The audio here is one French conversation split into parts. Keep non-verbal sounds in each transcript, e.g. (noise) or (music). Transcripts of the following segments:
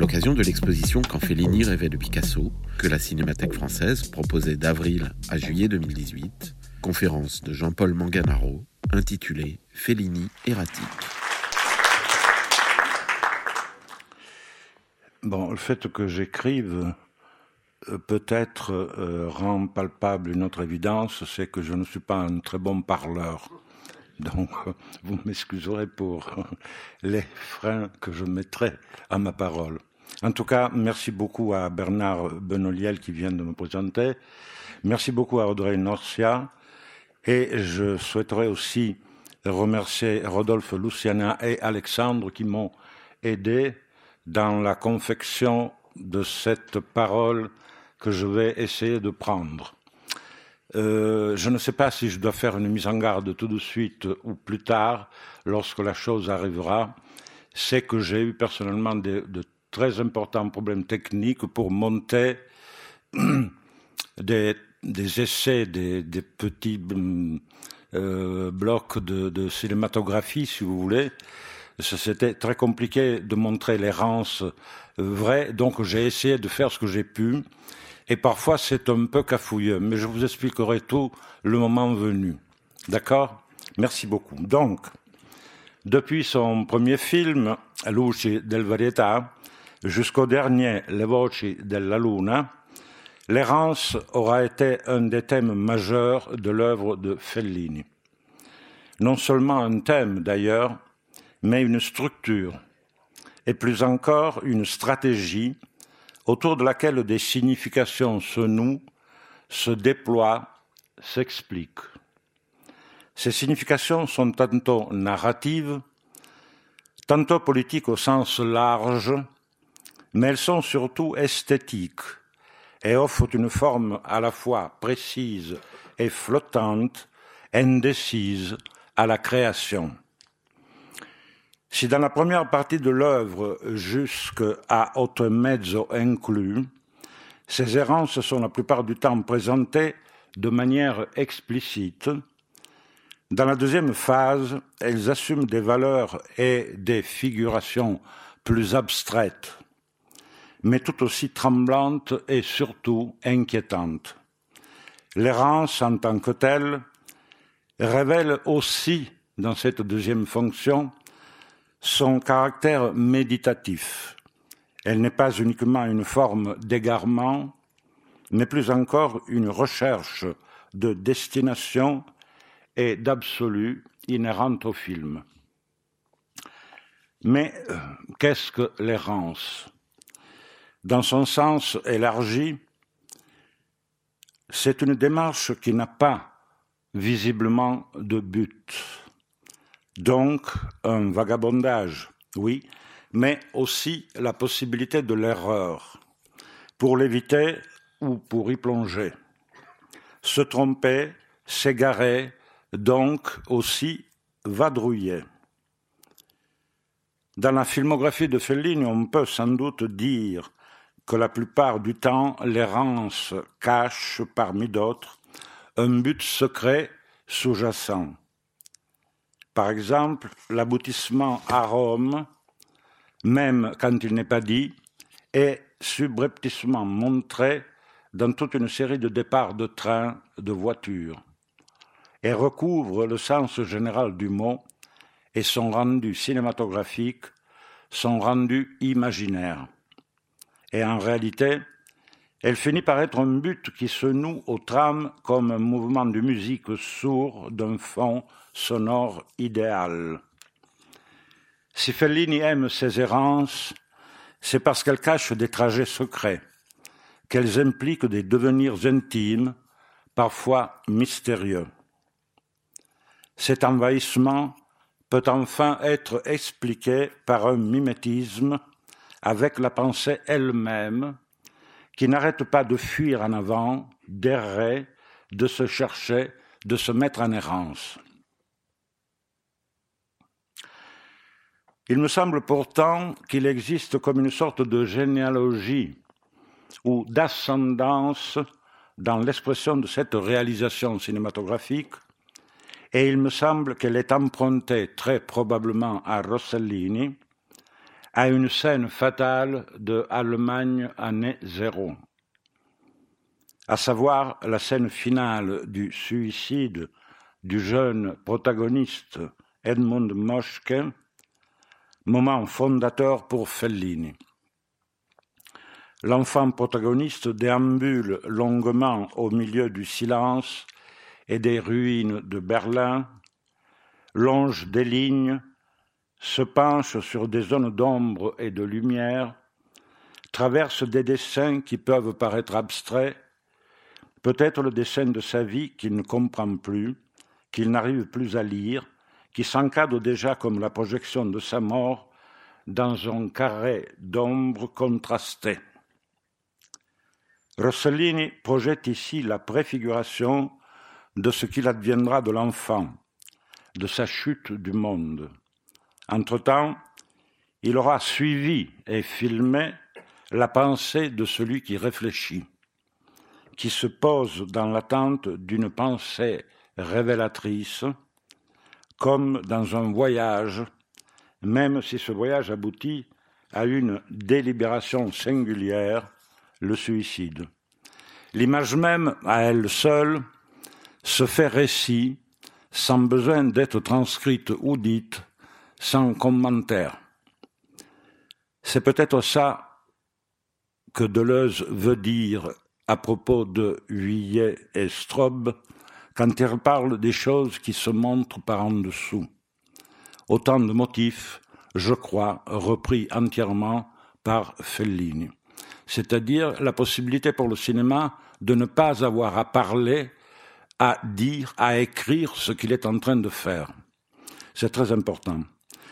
L'occasion de l'exposition Quand Fellini rêvait de Picasso, que la Cinémathèque française proposait d'avril à juillet 2018, conférence de Jean-Paul Manganaro intitulée Fellini erratique. Bon, le fait que j'écrive euh, peut-être euh, rend palpable une autre évidence, c'est que je ne suis pas un très bon parleur. Donc, euh, vous m'excuserez pour les freins que je mettrai à ma parole. En tout cas, merci beaucoup à Bernard Benoliel qui vient de me présenter. Merci beaucoup à Audrey Norcia. Et je souhaiterais aussi remercier Rodolphe Luciana et Alexandre qui m'ont aidé dans la confection de cette parole que je vais essayer de prendre. Euh, je ne sais pas si je dois faire une mise en garde tout de suite ou plus tard, lorsque la chose arrivera. C'est que j'ai eu personnellement de, de, très importants problèmes techniques pour monter (clears throat) des, essais, des, petits euh, blocs de, cinématographie, si vous voulez. C'était très compliqué de montrer l'errance vraie, donc j'ai essayé de faire ce que j'ai pu et parfois c'est un peu cafouilleux, mais je vous expliquerai tout le moment venu. D'accord? Merci beaucoup. Donc, depuis son premier film, Luci del Varietà, jusqu'au dernier Le Voci della Luna, l'errance aura été un des thèmes majeurs de l'œuvre de Fellini. Non seulement un thème d'ailleurs, mais une structure, et plus encore une stratégie autour de laquelle des significations se nouent, se déploient, s'expliquent. Ces significations sont tantôt narratives, tantôt politiques au sens large, mais elles sont surtout esthétiques et offrent une forme à la fois précise et flottante, indécise à la création. Si dans la première partie de l'œuvre, jusqu'à autre mezzo inclus, ces errances sont la plupart du temps présentées de manière explicite, dans la deuxième phase, elles assument des valeurs et des figurations plus abstraites, mais tout aussi tremblantes et surtout inquiétantes. L'errance en tant que telle révèle aussi, dans cette deuxième fonction, son caractère méditatif. Elle n'est pas uniquement une forme d'égarement, mais plus encore une recherche de destination et d'absolu inhérente au film. Mais qu'est-ce que l'errance? Dans son sens élargi, c'est une démarche qui n'a pas visiblement de but. Donc un vagabondage, oui, mais aussi la possibilité de l'erreur, pour l'éviter ou pour y plonger. Se tromper, s'égarer, donc aussi vadrouiller. Dans la filmographie de Fellini, on peut sans doute dire que la plupart du temps, l'errance cache, parmi d'autres, un but secret sous-jacent. Par exemple, l'aboutissement à Rome, même quand il n'est pas dit, est subrepticement montré dans toute une série de départs de trains, de voitures, et recouvre le sens général du mot et son rendu cinématographique, son rendu imaginaire. Et en réalité, elle finit par être un but qui se noue au trame comme un mouvement de musique sourd d'un fond sonore idéal. Si Fellini aime ces errances, c'est parce qu'elles cachent des trajets secrets, qu'elles impliquent des devenirs intimes, parfois mystérieux. Cet envahissement peut enfin être expliqué par un mimétisme avec la pensée elle-même, qui n'arrête pas de fuir en avant, d'errer, de se chercher, de se mettre en errance. Il me semble pourtant qu'il existe comme une sorte de généalogie ou d'ascendance dans l'expression de cette réalisation cinématographique, et il me semble qu'elle est empruntée très probablement à Rossellini, à une scène fatale de Allemagne année zéro, à savoir la scène finale du suicide du jeune protagoniste Edmund Moschke, moment fondateur pour Fellini. L'enfant protagoniste déambule longuement au milieu du silence et des ruines de Berlin, longe des lignes, se penche sur des zones d'ombre et de lumière, traverse des dessins qui peuvent paraître abstraits, peut-être le dessin de sa vie qu'il ne comprend plus, qu'il n'arrive plus à lire, qui s'encadre déjà comme la projection de sa mort dans un carré d'ombre contrasté. Rossellini projette ici la préfiguration de ce qu'il adviendra de l'enfant, de sa chute du monde. Entre-temps, il aura suivi et filmé la pensée de celui qui réfléchit, qui se pose dans l'attente d'une pensée révélatrice, comme dans un voyage, même si ce voyage aboutit à une délibération singulière, le suicide. L'image même, à elle seule, se fait récit sans besoin d'être transcrite ou dite, sans commentaire. C'est peut-être ça que Deleuze veut dire à propos de Huillet et Strobe quand il parle des choses qui se montrent par en dessous. Autant de motifs, je crois, repris entièrement par Fellini. C'est-à-dire la possibilité pour le cinéma de ne pas avoir à parler, à dire, à écrire ce qu'il est en train de faire. C'est très important.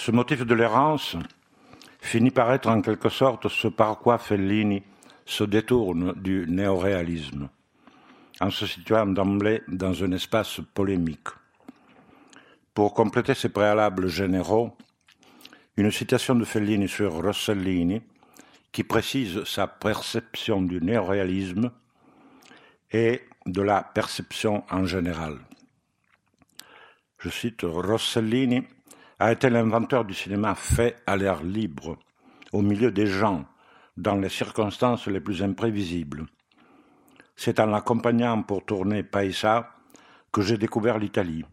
Ce motif de l'errance finit par être en quelque sorte ce par quoi Fellini se détourne du néoréalisme, en se situant d'emblée dans un espace polémique. Pour compléter ses préalables généraux, une citation de Fellini sur Rossellini qui précise sa perception du néoréalisme et de la perception en général. Je cite Rossellini a été l'inventeur du cinéma fait à l'air libre, au milieu des gens, dans les circonstances les plus imprévisibles. C'est en l'accompagnant pour tourner Paisa que j'ai découvert l'Italie.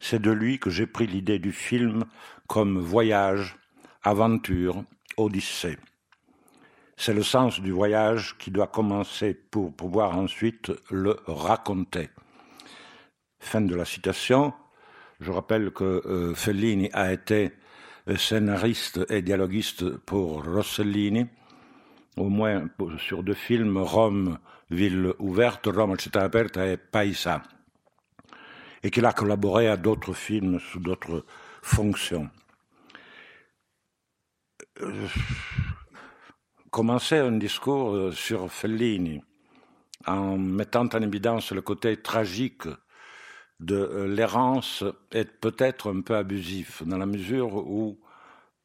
C'est de lui que j'ai pris l'idée du film comme voyage, aventure, odyssée. C'est le sens du voyage qui doit commencer pour pouvoir ensuite le raconter. Fin de la citation. Je rappelle que euh, Fellini a été scénariste et dialoguiste pour Rossellini, au moins sur deux films, Rome, ville ouverte, Rome, città aperta et Paisa, et qu'il a collaboré à d'autres films sous d'autres fonctions. Euh, commencer un discours euh, sur Fellini en mettant en évidence le côté tragique de euh, l'errance est peut-être un peu abusif, dans la mesure où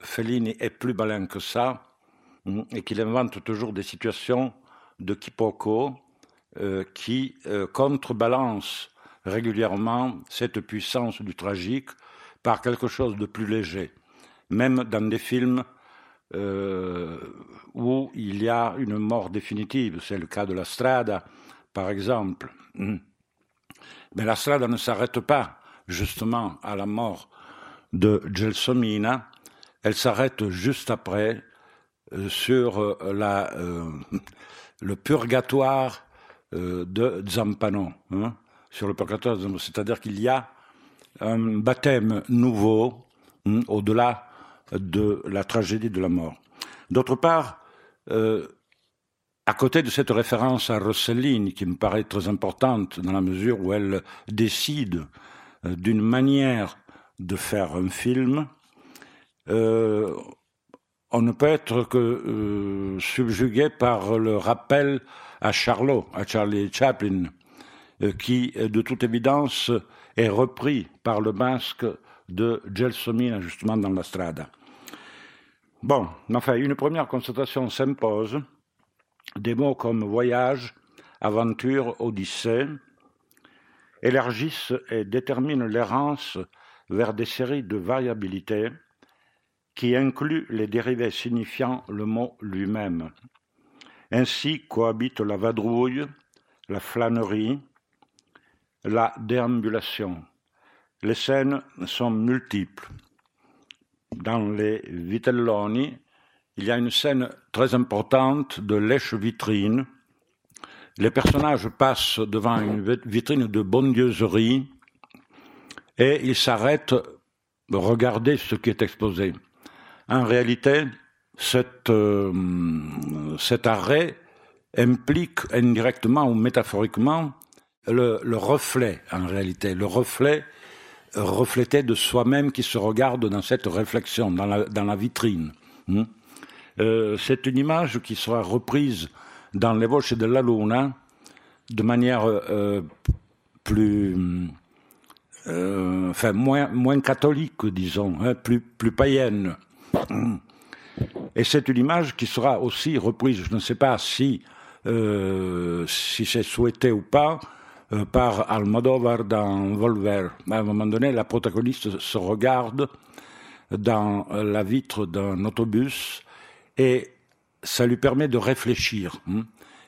Fellini est plus malin que ça mm, et qu'il invente toujours des situations de quiproquo euh, qui euh, contrebalancent régulièrement cette puissance du tragique par quelque chose de plus léger, même dans des films où il y a une mort définitive. C'est le cas de La Strada, par exemple. Mais la strada ne s'arrête pas justement à la mort de Gelsomina, elle s'arrête juste après euh, sur euh, la, euh, (laughs) le purgatoire euh, de Zampano, hein, sur le purgatoire. C'est-à-dire qu'il y a un baptême nouveau hein, au-delà de la tragédie de la mort. D'autre part, euh, à côté de cette référence à Rossellini, qui me paraît très importante dans la mesure où elle décide euh, d'une manière de faire un film, euh, on ne peut être que euh, subjugué par le rappel à Charlot, à Charlie Chaplin, qui, de toute évidence, est repris par le masque de Gelsomina, justement, dans la strada. Bon, enfin, une première constatation s'impose. Des mots comme voyage, aventure, odyssée élargissent et déterminent l'errance vers des séries de variabilités qui incluent les dérivés signifiant le mot lui-même. Ainsi cohabitent la vadrouille, la flânerie, la déambulation. Les scènes sont multiples. Dans les Vitelloni, il y a une scène très importante de lèche-vitrine. Les personnages passent devant une vitrine de bondieuserie et ils s'arrêtent regarder ce qui est exposé. En réalité, euh, cet arrêt implique indirectement ou métaphoriquement le, le, reflet, en réalité, le reflet reflété de soi-même qui se regarde dans cette réflexion, dans la, dans la vitrine. Hmm? Euh, c'est une image qui sera reprise dans les Voces de la Luna de manière euh, plus, euh, enfin moins, moins catholique, disons, hein, plus, plus païenne. Et c'est une image qui sera aussi reprise, je ne sais pas si, si c'est souhaité ou pas, par Almodovar dans Volver. À un moment donné, la protagoniste se regarde dans la vitre d'un autobus et ça lui permet de réfléchir. Hein.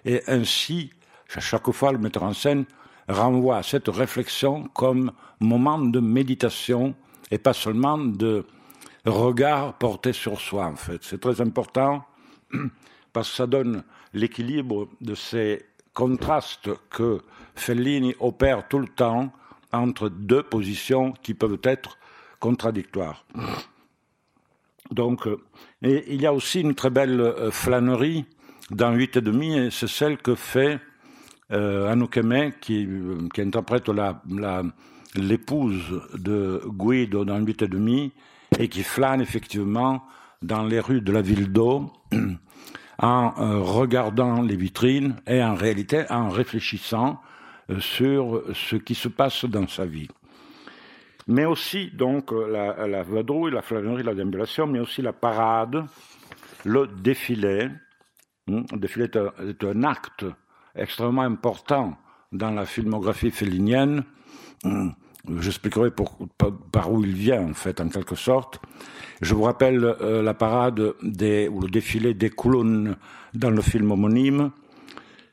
Et ainsi, à chaque fois, le metteur en scène renvoie à cette réflexion comme moment de méditation et pas seulement de regard porté sur soi, en fait. C'est très important (clears throat) parce que ça donne l'équilibre de ces contrastes que Fellini opère tout le temps entre deux positions qui peuvent être contradictoires. (clears throat) Donc, euh, et il y a aussi une très belle euh, flânerie dans 8 et demi, et c'est celle que fait euh, Anouk qui, euh, qui interprète l'épouse de Guido dans 8 et demi, et qui flâne effectivement dans les rues de la ville d'eau (clears throat) en regardant les vitrines et en réalité en réfléchissant sur ce qui se passe dans sa vie. Mais aussi donc la, la vadrouille, la flânerie, la déambulation, mais aussi la parade, le défilé. Hmm, le défilé est un, acte extrêmement important dans la filmographie félinienne. Hmm, J'expliquerai par, où il vient, en fait, en quelque sorte. Je vous rappelle euh, la parade ou le défilé des colonnes dans le film homonyme,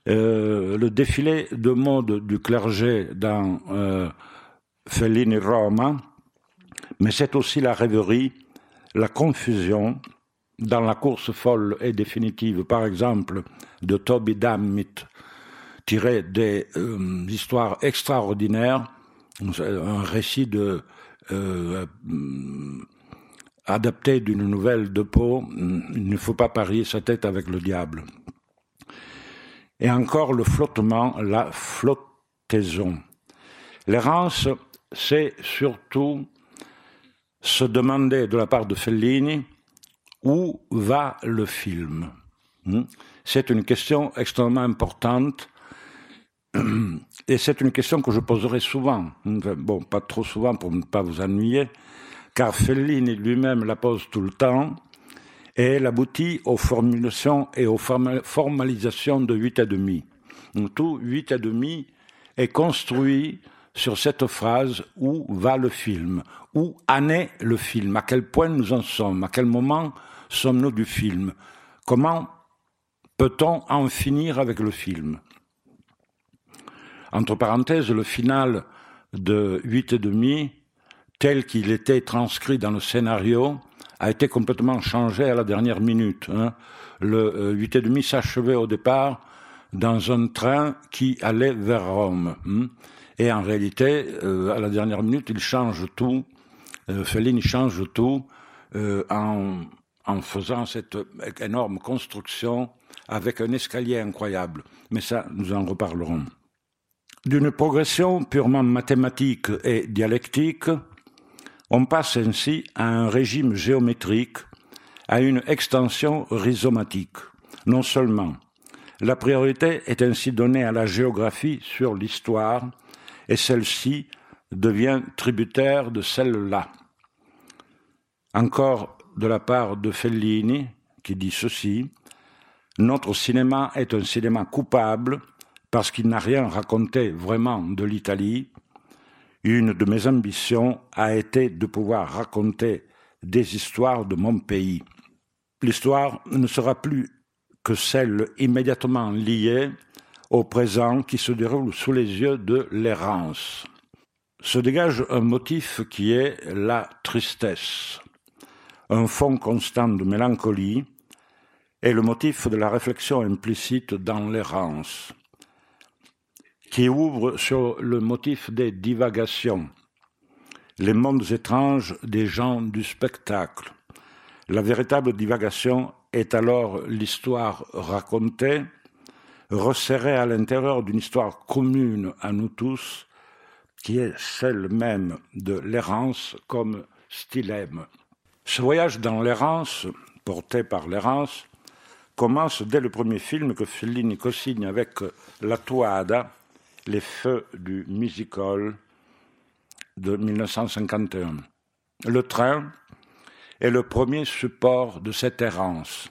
euh, le défilé de mode du clergé dans euh, Fellini Roma, mais c'est aussi la rêverie, la confusion dans la course folle et définitive, par exemple, de Toby Dammit, tiré des euh, histoires extraordinaires un récit euh, adapté d'une nouvelle de Poe, il ne faut pas parier sa tête avec le diable. Et encore le flottement, la flottaison. L'errance, c'est surtout se demander de la part de Fellini où va le film. Hmm? C'est une question extrêmement importante (clears throat) et c'est une question que je poserai souvent, bon, pas trop souvent pour ne pas vous ennuyer, car Fellini lui-même la pose tout le temps, et elle aboutit aux formulations et aux formalisations de 8 et demi. Tout 8 et demi est construit sur cette phrase où va le film, où en est le film, à quel point nous en sommes, à quel moment sommes-nous du film, comment peut-on en finir avec le film? Entre parenthèses, le final de 8 et demi, tel qu'il était transcrit dans le scénario, a été complètement changé à la dernière minute. Hein. Le euh, 8 et demi s'achevait au départ dans un train qui allait vers Rome. Hmm. Et en réalité, euh, à la dernière minute, il change tout. Euh, change tout euh, en, en faisant cette énorme construction avec un escalier incroyable. Mais ça, nous en reparlerons. D'une progression purement mathématique et dialectique, on passe ainsi à un régime géométrique, à une extension rhizomatique. Non seulement la priorité est ainsi donnée à la géographie sur l'histoire, et celle-ci devient tributaire de celle-là. Encore de la part de Fellini, qui dit ceci, Notre cinéma est un cinéma coupable parce qu'il n'a rien raconté vraiment de l'Italie. Une de mes ambitions a été de pouvoir raconter des histoires de mon pays. L'histoire ne sera plus que celle immédiatement liée au présent qui se déroule sous les yeux de l'errance. Se dégage un motif qui est la tristesse, un fond constant de mélancolie et le motif de la réflexion implicite dans l'errance, qui ouvre sur le motif des divagations, les mondes étranges des gens du spectacle. La véritable divagation est alors l'histoire racontée, resserrée à l'intérieur d'une histoire commune à nous tous, qui est celle même de l'errance comme stylème. Ce voyage dans l'errance, porté par l'errance, commence dès le premier film que Fellini co-signe avec La Toada, Les Feux du Musical de 1951. Le train, est le premier support de cette errance.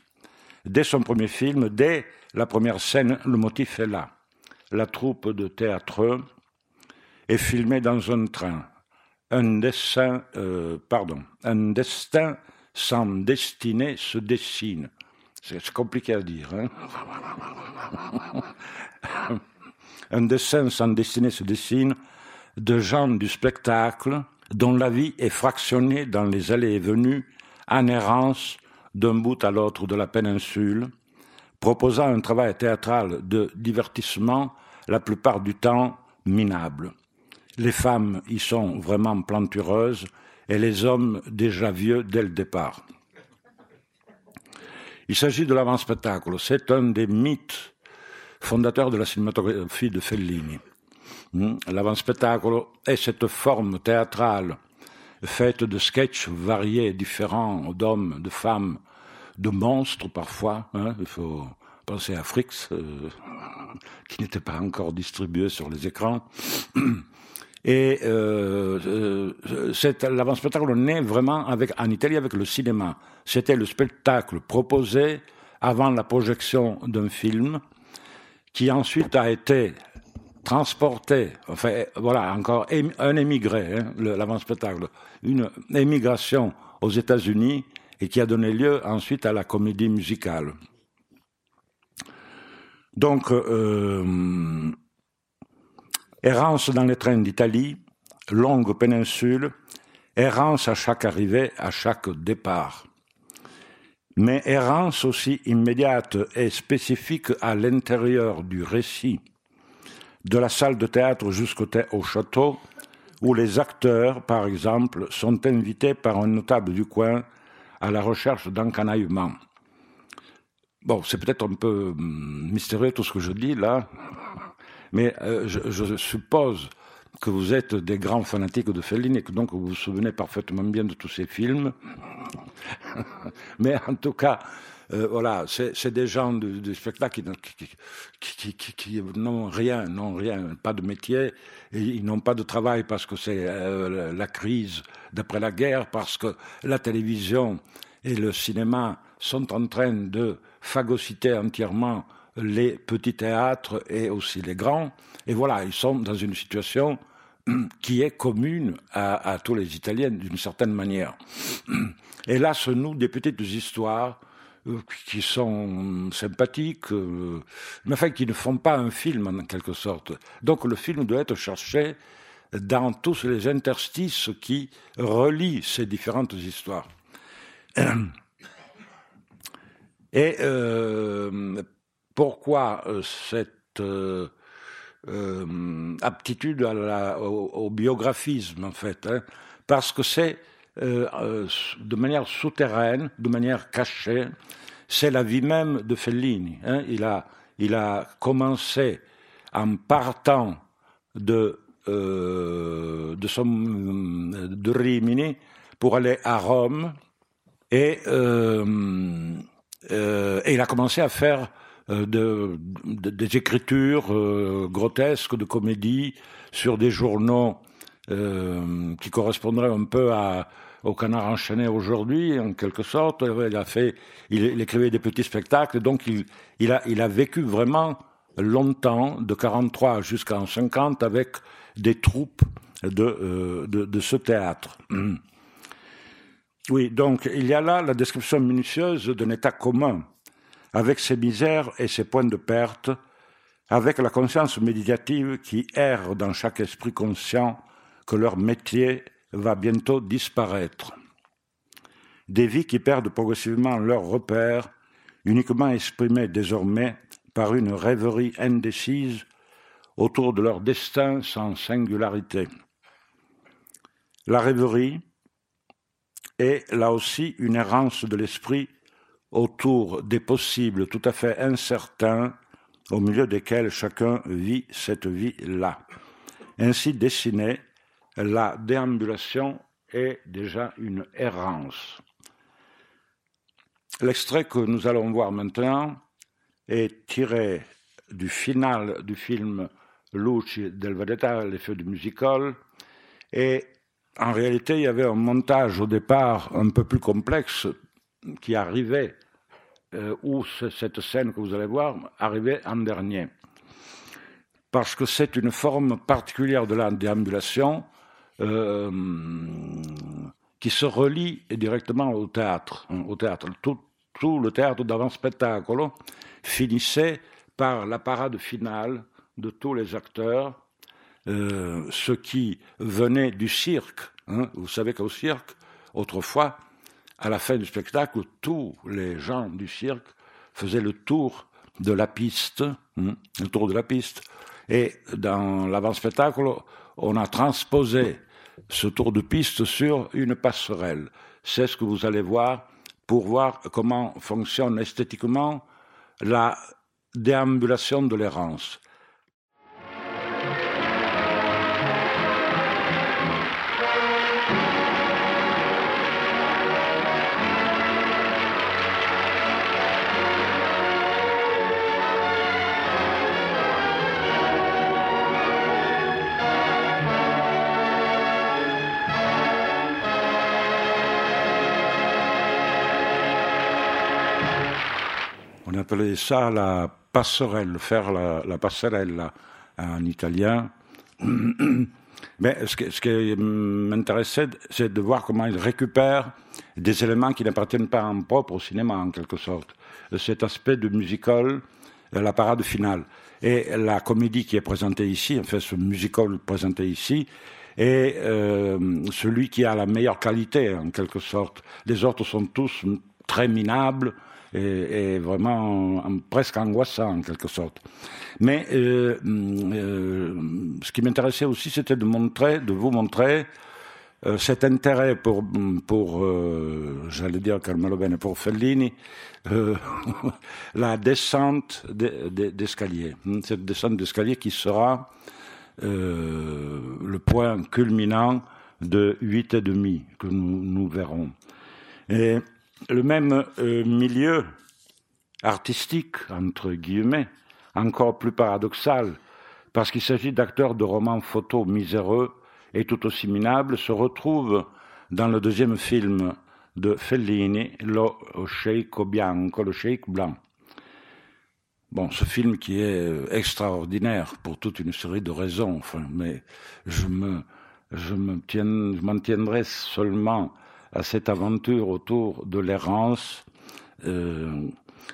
Dès son premier film, dès la première scène, le motif est là. La troupe de théâtre est filmée dans un train. Un dessin, euh, pardon, un destin sans destinée se dessine. C'est compliqué à dire. Hein (laughs) un dessin sans destinée se dessine de gens du spectacle dont la vie est fractionnée dans les allées et venues en errance d'un bout à l'autre de la péninsule, proposant un travail théâtral de divertissement la plupart du temps minable. Les femmes y sont vraiment plantureuses et les hommes déjà vieux dès le départ. Il s'agit de l'avant-spectacle. C'est un des mythes fondateurs de la cinématographie de Fellini. Hmm? L'avant-spectacle est cette forme théâtrale faite de sketchs variés, différents, d'hommes, de femmes, de monstres parfois. Hein. Il faut penser à Frix, euh, qui n'était pas encore distribué sur les écrans. (clears throat) Et euh, euh l'avant-spectacle naît vraiment avec, en Italie avec le cinéma. C'était le spectacle proposé avant la projection d'un film, qui ensuite a été transporté, enfin voilà, encore un émigré, hein, l'avant-spectacle, une émigration aux États-Unis et qui a donné lieu ensuite à la comédie musicale. Donc, euh, errance dans les trains d'Italie, longue péninsule, errance à chaque arrivée, à chaque départ. Mais errance aussi immédiate et spécifique à l'intérieur du récit de la salle de théâtre jusqu'au château, où les acteurs, par exemple, sont invités par un notable du coin à la recherche d'encanaillement. Bon, c'est peut-être un peu hum, mystérieux tout ce que je dis là, mais euh, je, suppose que vous êtes des grands fanatiques de Fellini et que donc vous vous souvenez parfaitement bien de tous ces films. (laughs) mais en tout cas, euh, voilà, c'est des gens du, spectacle qui, n'ont rien, n'ont rien, pas de métier, et ils n'ont pas de travail parce que c'est euh, la crise d'après la guerre, parce que la télévision et le cinéma sont en train de phagocyter entièrement les petits théâtres et aussi les grands. Et voilà, ils sont dans une situation (clears throat) qui est commune à, tous les Italiens d'une certaine manière. Et là se nouent des petites histoires qui sont sympathiques, euh, mais enfin qui ne font pas un film en quelque sorte. Donc le film doit être cherché dans tous les interstices qui relient ces différentes histoires. (clears throat) Et euh, pourquoi cette aptitude au, biographisme, en fait hein? Parce que c'est de manière souterraine, de manière cachée, c'est la vie même de Fellini. Hein. Il, a, il a commencé en partant de, euh, de, Rimini pour aller à Rome et, euh, euh, il a commencé à faire de, des écritures grotesques de comédie sur des journaux qui correspondraient un peu à, au Canard enchaîné aujourd'hui, en quelque sorte. Il a fait, il, écrivait des petits spectacles, donc il, a, vécu vraiment longtemps, de 43 jusqu'en 50, avec des troupes de, euh, de, ce théâtre. Oui, donc il y a là la description minutieuse d'un état commun, avec ses misères et ses points de perte, avec la conscience méditative qui erre dans chaque esprit conscient que leur métier va bientôt disparaître. Des vies qui perdent progressivement leurs repères, uniquement exprimés désormais par une rêverie indécise autour de leur destin sans singularité. La rêverie est là aussi une errance de l'esprit autour des possibles tout à fait incertains au milieu desquels chacun vit cette vie-là. Ainsi dessinée, la déambulation est déjà une errance. L'extrait que nous allons voir maintenant est tiré du final du film Luci del Vedetta, les feux du musical, et en réalité, il y avait un montage au départ un peu plus complexe qui arrivait, euh, où cette scène que vous allez voir arrivait en dernier. Parce que c'est une forme particulière de la déambulation euh, qui se relie directement au théâtre. Hein, au théâtre. Tout, le théâtre d'avant-spectacle finissait par la parade finale de tous les acteurs, euh, ceux qui venaient du cirque. Hein. Vous savez qu'au cirque, autrefois, à la fin du spectacle, tous les gens du cirque faisaient le tour de la piste, hein, le tour de la piste. Et dans l'avant-spectacle, on a transposé ce tour de piste sur une passerelle. C'est ce que vous allez voir pour voir comment fonctionne esthétiquement la déambulation de l'errance. Appelait ça la passerelle, faire la, passerelle en italien. (clears throat) Mais ce, qui m'intéressait, c'est de voir comment il récupère des éléments qui n'appartiennent pas en propre au cinéma, en quelque sorte. Cet aspect de musical, la parade finale. Et la comédie qui est présentée ici, en fait, ce musical présenté ici, est euh, celui qui a la meilleure qualité, en quelque sorte. Les autres sont tous très minables, et, vraiment presque angoissant en quelque sorte. Mais euh, euh, ce qui m'intéressait aussi, c'était de montrer, de vous montrer euh, cet intérêt pour, pour j'allais dire Carmelo Bene, pour Fellini, (laughs) la descente d'escalier. Cette descente d'escalier qui sera le point culminant de huit et demi que nous, nous verrons. Et le même euh, milieu artistique, entre guillemets, encore plus paradoxal, parce qu'il s'agit d'acteurs de romans photos miséreux et tout aussi minables, se retrouve dans le deuxième film de Fellini, Lo Sceicco Bianco, le Sheikh blanc. Bon, ce film qui est euh, extraordinaire pour toute une série de raisons, mais je me, je m'en tiendrai seulement à cette aventure autour de l'errance. Euh,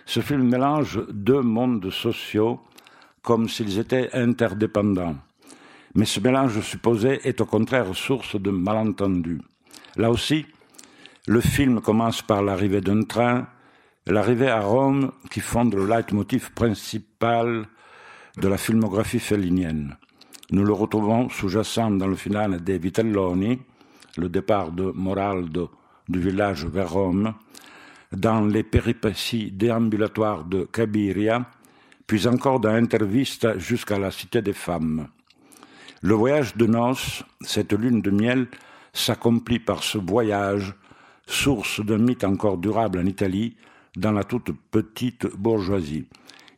ce film mélange deux mondes sociaux comme s'ils étaient interdépendants. Mais ce mélange supposé est au contraire source de malentendus. Là aussi, le film commence par l'arrivée d'un train L'arrivée à Rome qui fonde le leitmotiv principal de la filmographie fellinienne. Nous le retrouvons sous-jacent dans le final des Vitelloni, le départ de Moraldo du village vers Rome, dans les péripéties déambulatoires de Cabiria, puis encore dans Intervista jusqu'à la Cité des Femmes. Le voyage de noces, cette lune de miel, s'accomplit par ce voyage, source d'un mythe encore durable en Italie, dans la toute petite bourgeoisie.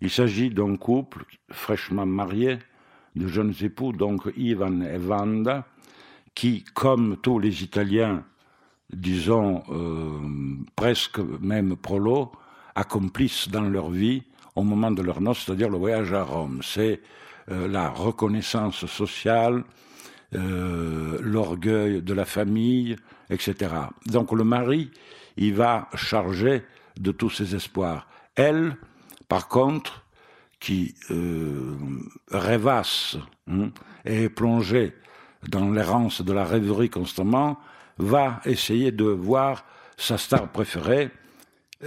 Il s'agit d'un couple fraîchement marié, de jeunes époux, donc Ivan et Vanda, qui, comme tous les Italiens, disons euh, presque même prolo, accomplissent dans leur vie au moment de leur noce, c'est-à-dire le voyage à Rome. C'est euh, la reconnaissance sociale, euh, l'orgueil de la famille, etc. Donc le mari, il va charger de tous ses espoirs. Elle, par contre, qui rêvasse hein, et est plongée dans l'errance de la rêverie constamment, va essayer de voir sa star préférée,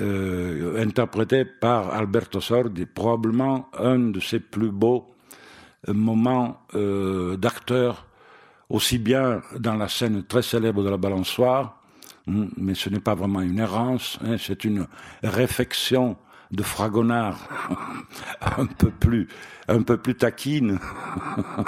euh, interprétée par Alberto Sordi, probablement un de ses plus beaux moments euh, d'acteur, aussi bien dans la scène très célèbre de la balançoire, hein, mais ce n'est pas vraiment une errance, hein, c'est une réflexion de Fragonard. (laughs) Un peu plus un peu plus taquine.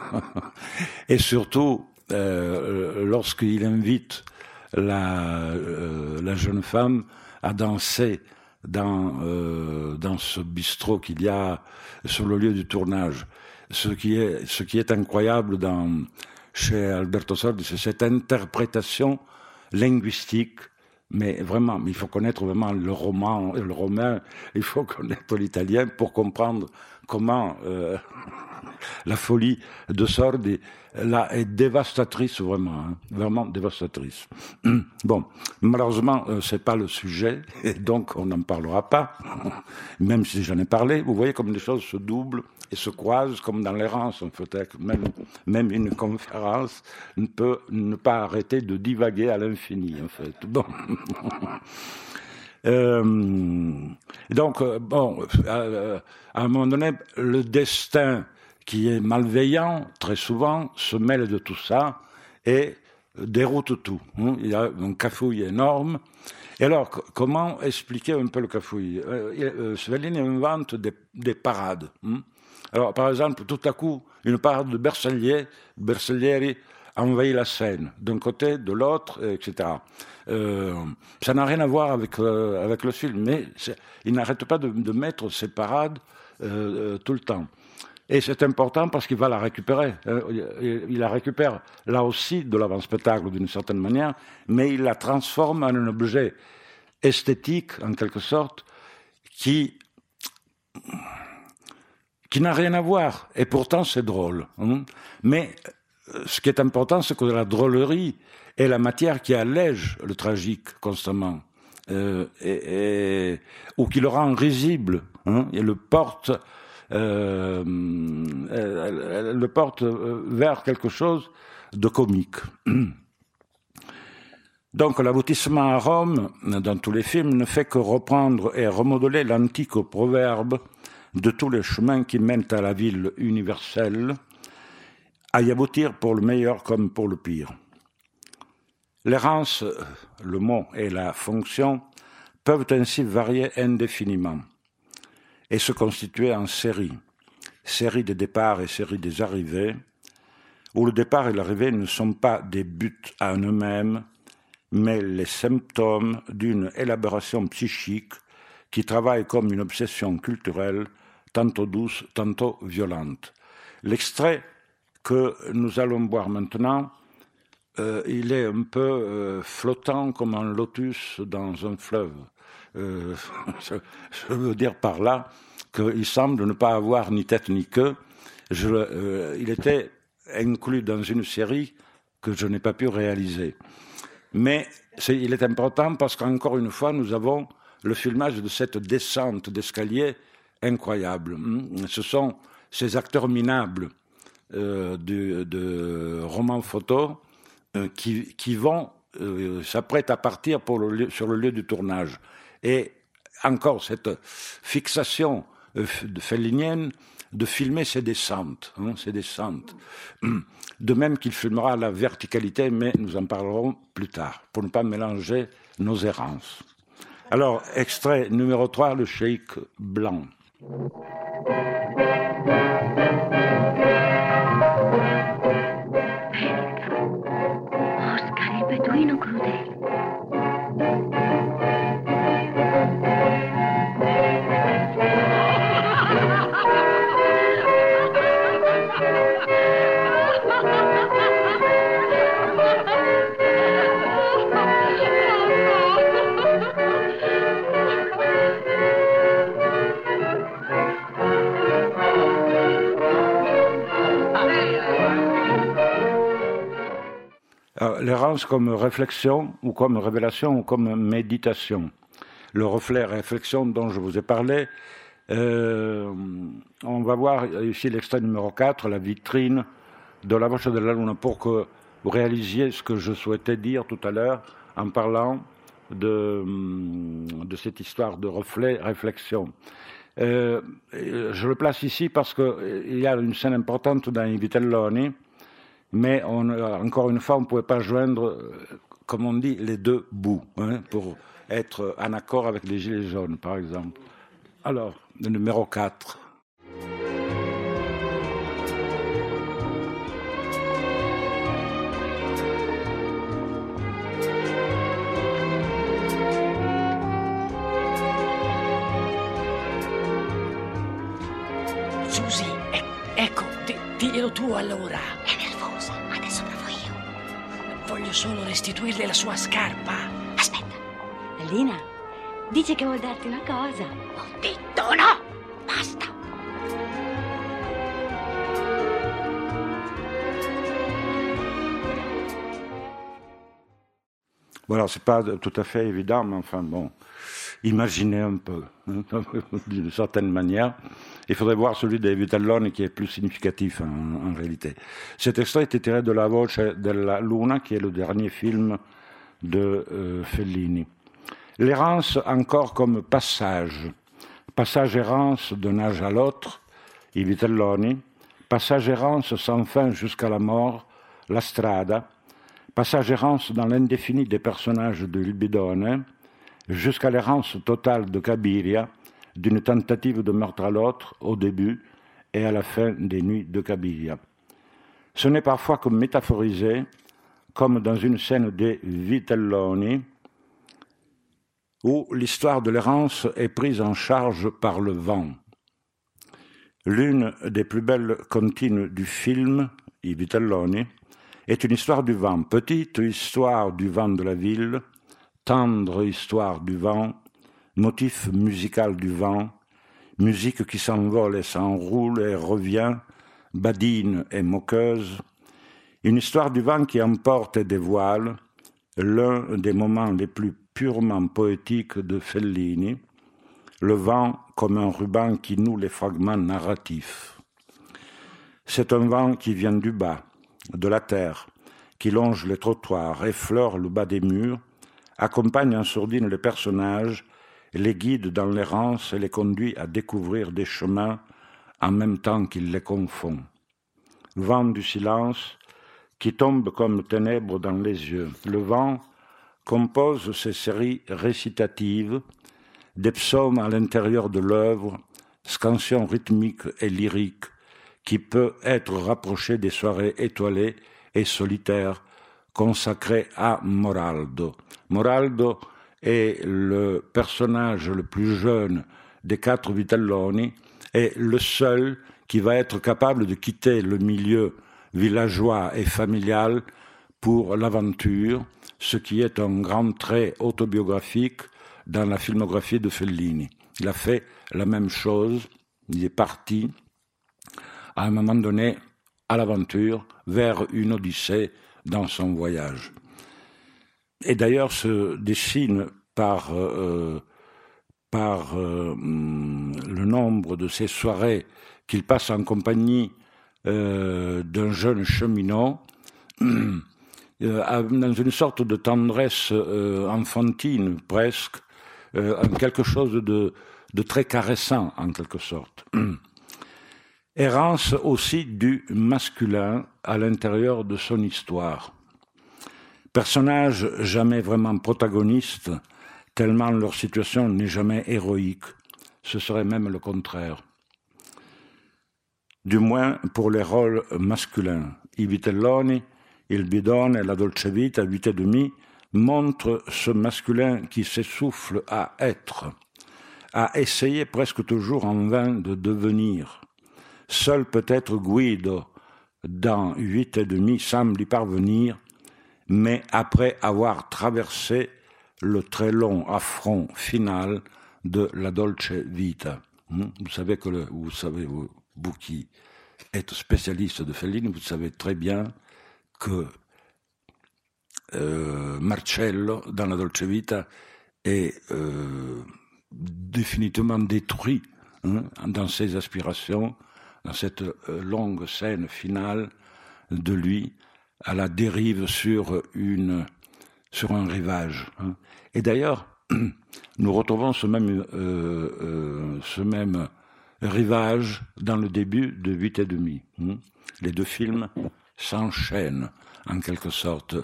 (laughs) Et surtout euh, lorsqu'il invite la, euh, la jeune femme à danser dans euh, dans ce bistrot qu'il y a sur le lieu du tournage. Ce qui est ce qui est incroyable dans chez Alberto Sordi c'est cette interprétation linguistique mais vraiment, il faut connaître vraiment le roman, le romain, il faut connaître l'italien pour comprendre comment euh, (laughs) la folie de Sordi là est dévastatrice vraiment, hein, vraiment dévastatrice. (clears throat) Bon, malheureusement, euh, c'est pas le sujet, (laughs) et donc on n'en parlera pas, (laughs) même si j'en ai parlé. Vous voyez comme les choses se doublent et se croisent comme dans l'errance. Fait, même, même une conférence ne peut ne pas arrêter de divaguer à l'infini. En fait. (laughs) Euh, donc, euh, bon, euh, à un moment donné, le destin qui est malveillant, très souvent, se mêle de tout ça et déroute tout. Hein. Il y a un cafouille énorme. Et alors, comment expliquer un peu le cafouille euh, invente des, des parades. Hein. Alors, par exemple, tout à coup, une parade de Bersaglieri, Bersaglieri envahit la Seine, d'un côté, de l'autre, etc. Euh, ça n'a rien à voir avec, euh, avec le film, mais il n'arrête pas de, mettre ces parades euh, tout le temps. Et c'est important parce qu'il va la récupérer. Il la récupère là aussi de l'avant-spectacle d'une certaine manière, mais il la transforme en un objet esthétique, en quelque sorte, qui qui n'a rien à voir. Et pourtant, c'est drôle. Hein. Mais euh, ce qui est important, c'est que la drôlerie est la matière qui allège le tragique constamment, euh, et, et, ou qui le rend risible, hein, et le porte, euh, elle le porte euh, vers quelque chose de comique. (clears throat) Donc l'aboutissement à Rome, dans tous les films, ne fait que reprendre et remodeler l'antique proverbe de tous les chemins qui mènent à la ville universelle, à y aboutir pour le meilleur comme pour le pire. L'errance, le mot et la fonction peuvent ainsi varier indéfiniment et se constituer en séries, séries de départ et séries des arrivées, où le départ et l'arrivée ne sont pas des buts à eux-mêmes, mais les symptômes d'une élaboration psychique qui travaille comme une obsession culturelle tantôt douce, tantôt violente. L'extrait que nous allons boire maintenant, euh, il est un peu euh, flottant comme un lotus dans un fleuve. Euh, (laughs) je veux dire par là qu'il semble ne pas avoir ni tête ni queue. Il était inclus dans une série que je n'ai pas pu réaliser. Mais il est important parce qu'encore une fois, nous avons le filmage de cette descente d'escalier incroyable. Hmm. Ce sont ces acteurs minables euh, de, romans photo euh, qui, vont euh, s'apprêtent à partir pour sur le lieu du tournage. Et encore cette fixation euh, de fellinienne de filmer ses descentes, hein, descentes. De même qu'il filmera la verticalité, mais nous en parlerons plus tard, pour ne pas mélanger nos errances. Alors, extrait numéro 3, le cheikh blanc. Thank you. L'errance comme réflexion ou comme révélation ou comme méditation. Le reflet réflexion dont je vous ai parlé, euh, on va voir ici l'extrait numéro 4, la vitrine de la vache de la lune, pour que vous réalisiez ce que je souhaitais dire tout à l'heure en parlant de, de cette histoire de reflet réflexion. Euh, je le place ici parce qu'il y a une scène importante dans Vitelloni, mais on, encore une fois, on ne pouvait pas joindre, euh, comme on dit, les deux bouts, hein, pour être en accord avec les Gilets jaunes, par exemple. Alors, le numéro 4. Susi, e- ecco, diglielo tu allora. Voglio solo restituirle la sua scarpa. Aspetta. Lina, dice che vuol darti una cosa. Ho detto no! Basta! Voilà, c'est pas tout à fait évident, mais enfin bon, imaginez un peu, hein, (laughs) d'une certaine manière. Il faudrait voir celui des Vitelloni qui est plus significatif en, en réalité. Cet extrait était tiré de La Voce della Luna, qui est le dernier film de euh, Fellini. L'errance encore comme passage, passage errance d'un âge à l'autre, i Vitelloni, passage errance sans fin jusqu'à la mort, la strada, passage errance dans l'indéfini des personnages de Libidone, jusqu'à l'errance totale de Cabiria, d'une tentative de meurtre à l'autre au début et à la fin des nuits de Cabiria. Ce n'est parfois que métaphorisé, comme dans une scène des Vitelloni, où l'histoire de l'errance est prise en charge par le vent. L'une des plus belles comptines du film, I Vitelloni, est une histoire du vent, petite histoire du vent de la ville, tendre histoire du vent, motif musical du vent, musique qui s'envole et s'enroule et revient, badine et moqueuse, une histoire du vent qui emporte et dévoile, l'un des moments les plus purement poétiques de Fellini, le vent comme un ruban qui noue les fragments narratifs. C'est un vent qui vient du bas, de la terre, qui longe les trottoirs, effleure le bas des murs, accompagne en sourdine les personnages, les guide dans l'errance et les conduit à découvrir des chemins en même temps qu'il les confond. Vent du silence qui tombe comme ténèbres dans les yeux. Le vent compose ces séries récitatives, des psaumes à l'intérieur de l'œuvre, scansion rythmique et lyrique, qui peut être rapproché des soirées étoilées et solitaires consacrées à Moraldo. Moraldo est le personnage le plus jeune des quatre Vitelloni et le seul qui va être capable de quitter le milieu villageois et familial pour l'aventure, ce qui est un grand trait autobiographique dans la filmographie de Fellini. Il a fait la même chose, il est parti à un moment donné à l'aventure vers une odyssée dans son voyage. Et d'ailleurs se dessine par, euh, par euh, le nombre de ces soirées qu'il passe en compagnie euh, d'un jeune cheminot, (clears throat) dans une sorte de tendresse enfantine presque, euh, quelque chose de, de très caressant en quelque sorte. (clears throat) Errance aussi du masculin à l'intérieur de son histoire. Personnage jamais vraiment protagoniste, tellement leur situation n'est jamais héroïque. Ce serait même le contraire. Du moins pour les rôles masculins. I Vitelloni, il bidone et la dolce vita, huit et demi, montrent ce masculin qui s'essouffle à être, à essayer presque toujours en vain de devenir. Seul peut-être Guido, dans huit et demi, semble y parvenir, mais après avoir traversé le très long affront final de la Dolce Vita. Hmm? Vous savez que vous savez vous, qui êtes spécialiste de Fellini, vous savez très bien que euh, Marcello dans la Dolce Vita est euh, définitivement détruit hein, dans ses aspirations, dans cette euh, longue scène finale de lui à la dérive sur une sur un rivage. Hein. Et d'ailleurs, (clears throat) nous retrouvons ce même euh, euh, ce même rivage dans le début de Huit et demi. Hein. Les deux films s'enchaînent en quelque sorte.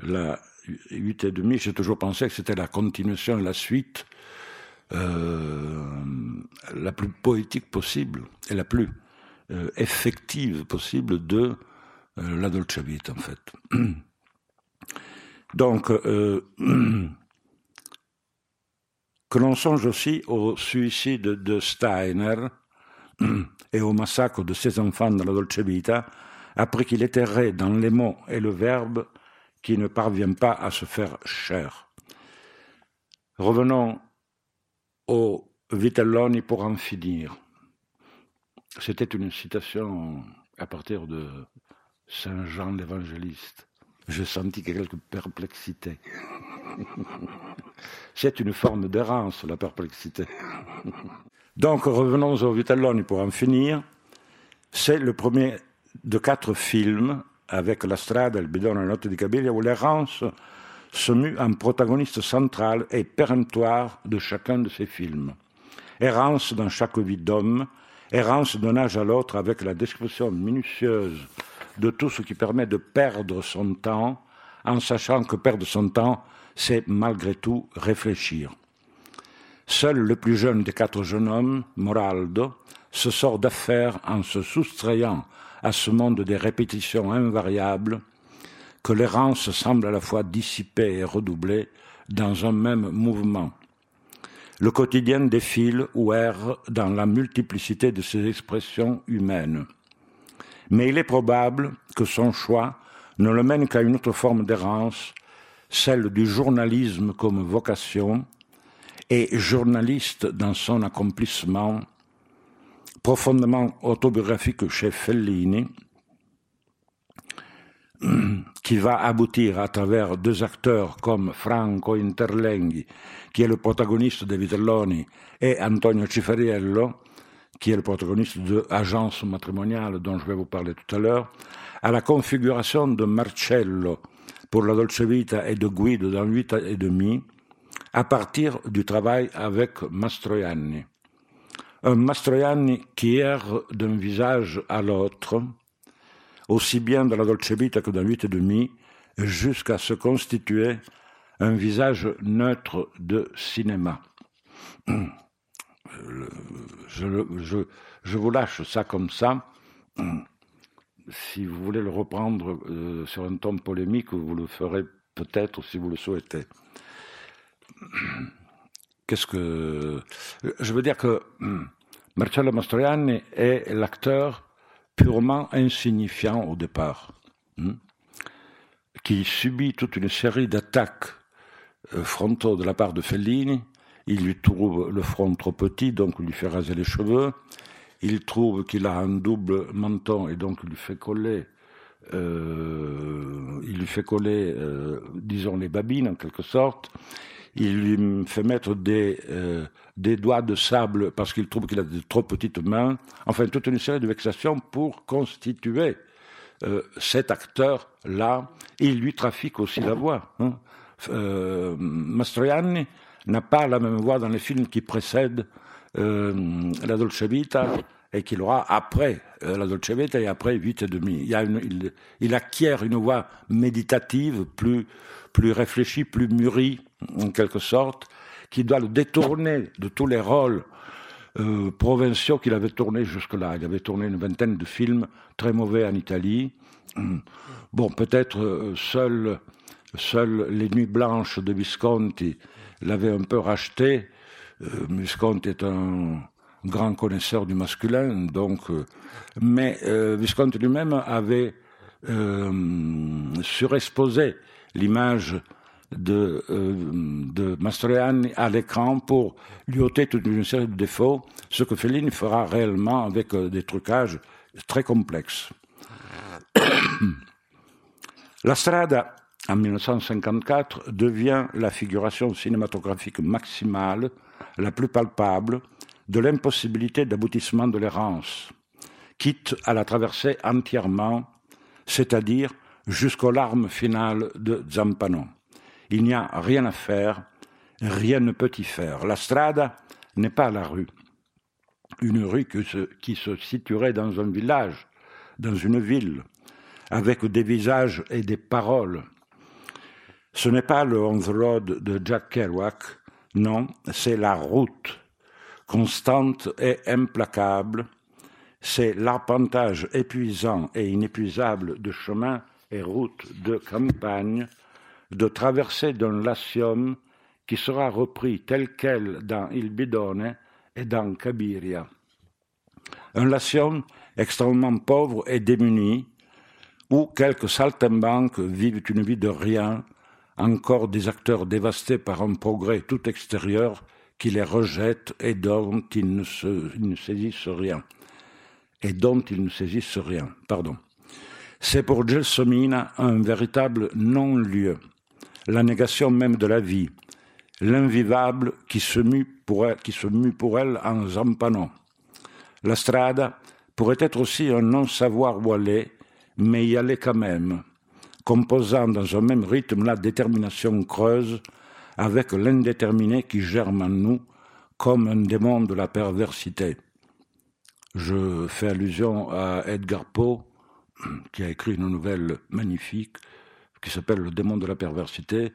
La Huit et demi, j'ai toujours pensé que c'était la continuation la suite la plus poétique possible et la plus euh, effective possible de euh, la Dolce Vita, en fait. (clears throat) Donc, euh, (clears throat) que l'on songe aussi au suicide de Steiner (clears throat) et au massacre de ses enfants dans la Dolce Vita, après qu'il ait erré dans les mots et le verbe qui ne parvient pas à se faire cher. Revenons au Vitelloni pour en finir. C'était une citation à partir de Saint Jean l'Évangéliste. Je sentis quelques perplexités. (laughs) C'est une forme d'errance, la perplexité. (laughs) Donc revenons au Vitelloni pour en finir. C'est le premier de quatre films avec La Strada, le bidon la note di Cabiria, où l'errance se mue en protagoniste central et péremptoire de chacun de ces films. Errance dans chaque vie d'homme, errance d'un âge à l'autre avec la description minutieuse de tout ce qui permet de perdre son temps, en sachant que perdre son temps, c'est malgré tout réfléchir. Seul le plus jeune des quatre jeunes hommes, Moraldo, se sort d'affaire en se soustrayant à ce monde des répétitions invariables que l'errance semble à la fois dissiper et redoubler dans un même mouvement. Le quotidien défile ou erre dans la multiplicité de ses expressions humaines. Mais il est probable que son choix ne le mène qu'à une autre forme d'errance, celle du journalisme comme vocation, et journaliste dans son accomplissement, profondément autobiographique chez Fellini, qui va aboutir à travers deux acteurs comme Franco Interlenghi, qui est le protagoniste de Vitelloni, et Antonio Ciferiello, qui est le protagoniste de Agence matrimoniale dont je vais vous parler tout à l'heure, à la configuration de Marcello pour la Dolce Vita et de Guido dans Huit et demi, à partir du travail avec Mastroianni. Un Mastroianni qui erre d'un visage à l'autre, aussi bien dans la Dolce Vita que dans Huit et demi, jusqu'à se constituer un visage neutre de cinéma je, je, vous lâche ça comme ça. Si vous voulez le reprendre euh, sur un ton polémique, vous le ferez peut-être si vous le souhaitez. Qu'est-ce que. Je veux dire que Marcello Mastroianni est l'acteur purement insignifiant au départ, hein, qui subit toute une série d'attaques euh, frontaux de la part de Fellini, il lui trouve le front trop petit, donc il lui fait raser les cheveux. Il trouve qu'il a un double menton et donc il lui fait coller, euh, il lui fait coller, euh, disons les babines en quelque sorte. Il lui fait mettre des, euh, des doigts de sable parce qu'il trouve qu'il a de trop petites mains. Enfin, toute une série de vexations pour constituer cet acteur-là. Il lui trafique aussi la voix. Hein. Mastroianni n'a pas la même voix dans les films qui précèdent euh, La Dolce Vita et qu'il aura après euh, La Dolce Vita et après 8 et demi. Il, acquiert une voix méditative, plus, plus réfléchie, plus mûrie, en quelque sorte, qui doit le détourner de tous les rôles euh, provinciaux qu'il avait tournés jusque-là. Il avait tourné une vingtaine de films très mauvais en Italie. (clears throat) Bon, peut-être euh, seul, seul Les Nuits Blanches de Visconti l'avait un peu racheté. Visconti est un grand connaisseur du masculin, donc, euh, mais euh, lui-même avait euh, surexposé l'image de, euh, de Mastroianni à l'écran pour lui ôter toute une série de défauts, ce que Fellini fera réellement avec des trucages très complexes. (coughs) La Strada, en 1954, devient la figuration cinématographique maximale, la plus palpable, de l'impossibilité d'aboutissement de l'errance, quitte à la traverser entièrement, c'est-à-dire jusqu'aux larmes finales de Zampano. Il n'y a rien à faire, rien ne peut y faire. La strada n'est pas la rue, une rue qui se, situerait dans un village, dans une ville, avec des visages et des paroles. Ce n'est pas le On the Road de Jack Kerouac, non, c'est la route, constante et implacable, c'est l'arpentage épuisant et inépuisable de chemins et routes de campagne, de traversée d'un latium qui sera repris tel quel dans Il Bidone et dans Cabiria. Un latium extrêmement pauvre et démuni, où quelques saltimbanques vivent une vie de rien, encore des acteurs dévastés par un progrès tout extérieur qui les rejette et dont ils ne, saisissent rien. Et dont ils ne saisissent rien. Pardon. C'est pour Gelsomina un véritable non-lieu, la négation même de la vie, l'invivable qui se mue pour elle, qui se mue pour elle en zampano. La strada pourrait être aussi un non-savoir où aller, mais y aller quand même, composant dans un même rythme la détermination creuse avec l'indéterminé qui germe en nous comme un démon de la perversité. Je fais allusion à Edgar Poe, (clears throat) qui a écrit une nouvelle magnifique qui s'appelle Le démon de la perversité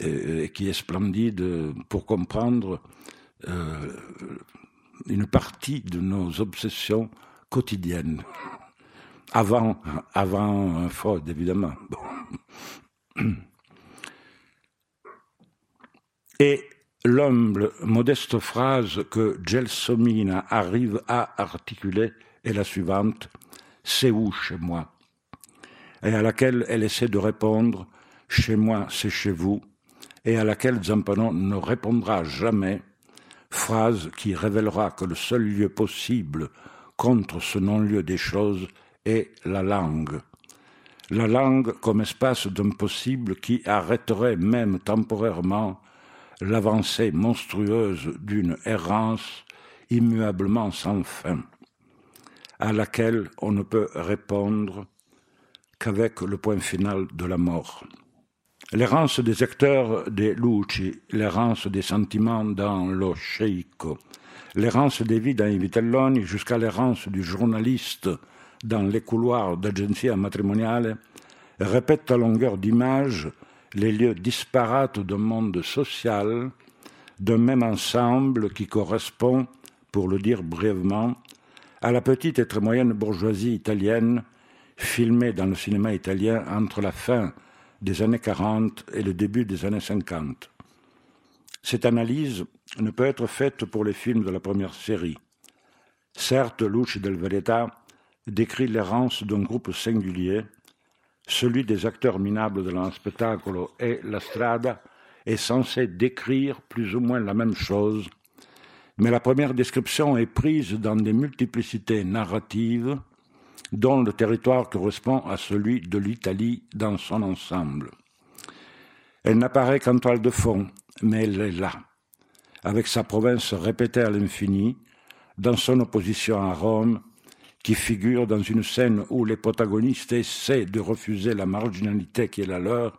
et, qui est splendide pour comprendre euh, une partie de nos obsessions quotidiennes. Avant, avant Freud, évidemment. (clears throat) Et l'humble, modeste phrase que Gelsomina arrive à articuler est la suivante C'est où chez moi? Et à laquelle elle essaie de répondre Chez moi, c'est chez vous, et à laquelle Zampano ne répondra jamais, phrase qui révélera que le seul lieu possible contre ce non-lieu des choses est la langue. La langue comme espace d'un possible qui arrêterait même temporairement l'avancée monstrueuse d'une errance immuablement sans fin, à laquelle on ne peut répondre qu'avec le point final de la mort. L'errance des acteurs des Luci, l'errance des sentiments dans Lo Sceicco, l'errance des vies dans i Vitelloni jusqu'à l'errance du journaliste dans les couloirs d'agenzia matrimoniale répètent à longueur d'image les lieux disparates d'un monde social, d'un même ensemble qui correspond, pour le dire brièvement, à la petite et très moyenne bourgeoisie italienne filmée dans le cinéma italien entre la fin des années 40 et le début des années 50. Cette analyse ne peut être faite pour les films de la première série. Certes, Luci del Vereta décrit l'errance d'un groupe singulier, celui des acteurs minables de spettacolo et la strada est censé décrire plus ou moins la même chose, mais la première description est prise dans des multiplicités narratives dont le territoire correspond à celui de l'Italie dans son ensemble. Elle n'apparaît qu'en toile de fond, mais elle est là, avec sa province répétée à l'infini, dans son opposition à Rome, qui figure dans une scène où les protagonistes essaient de refuser la marginalité qui est la leur,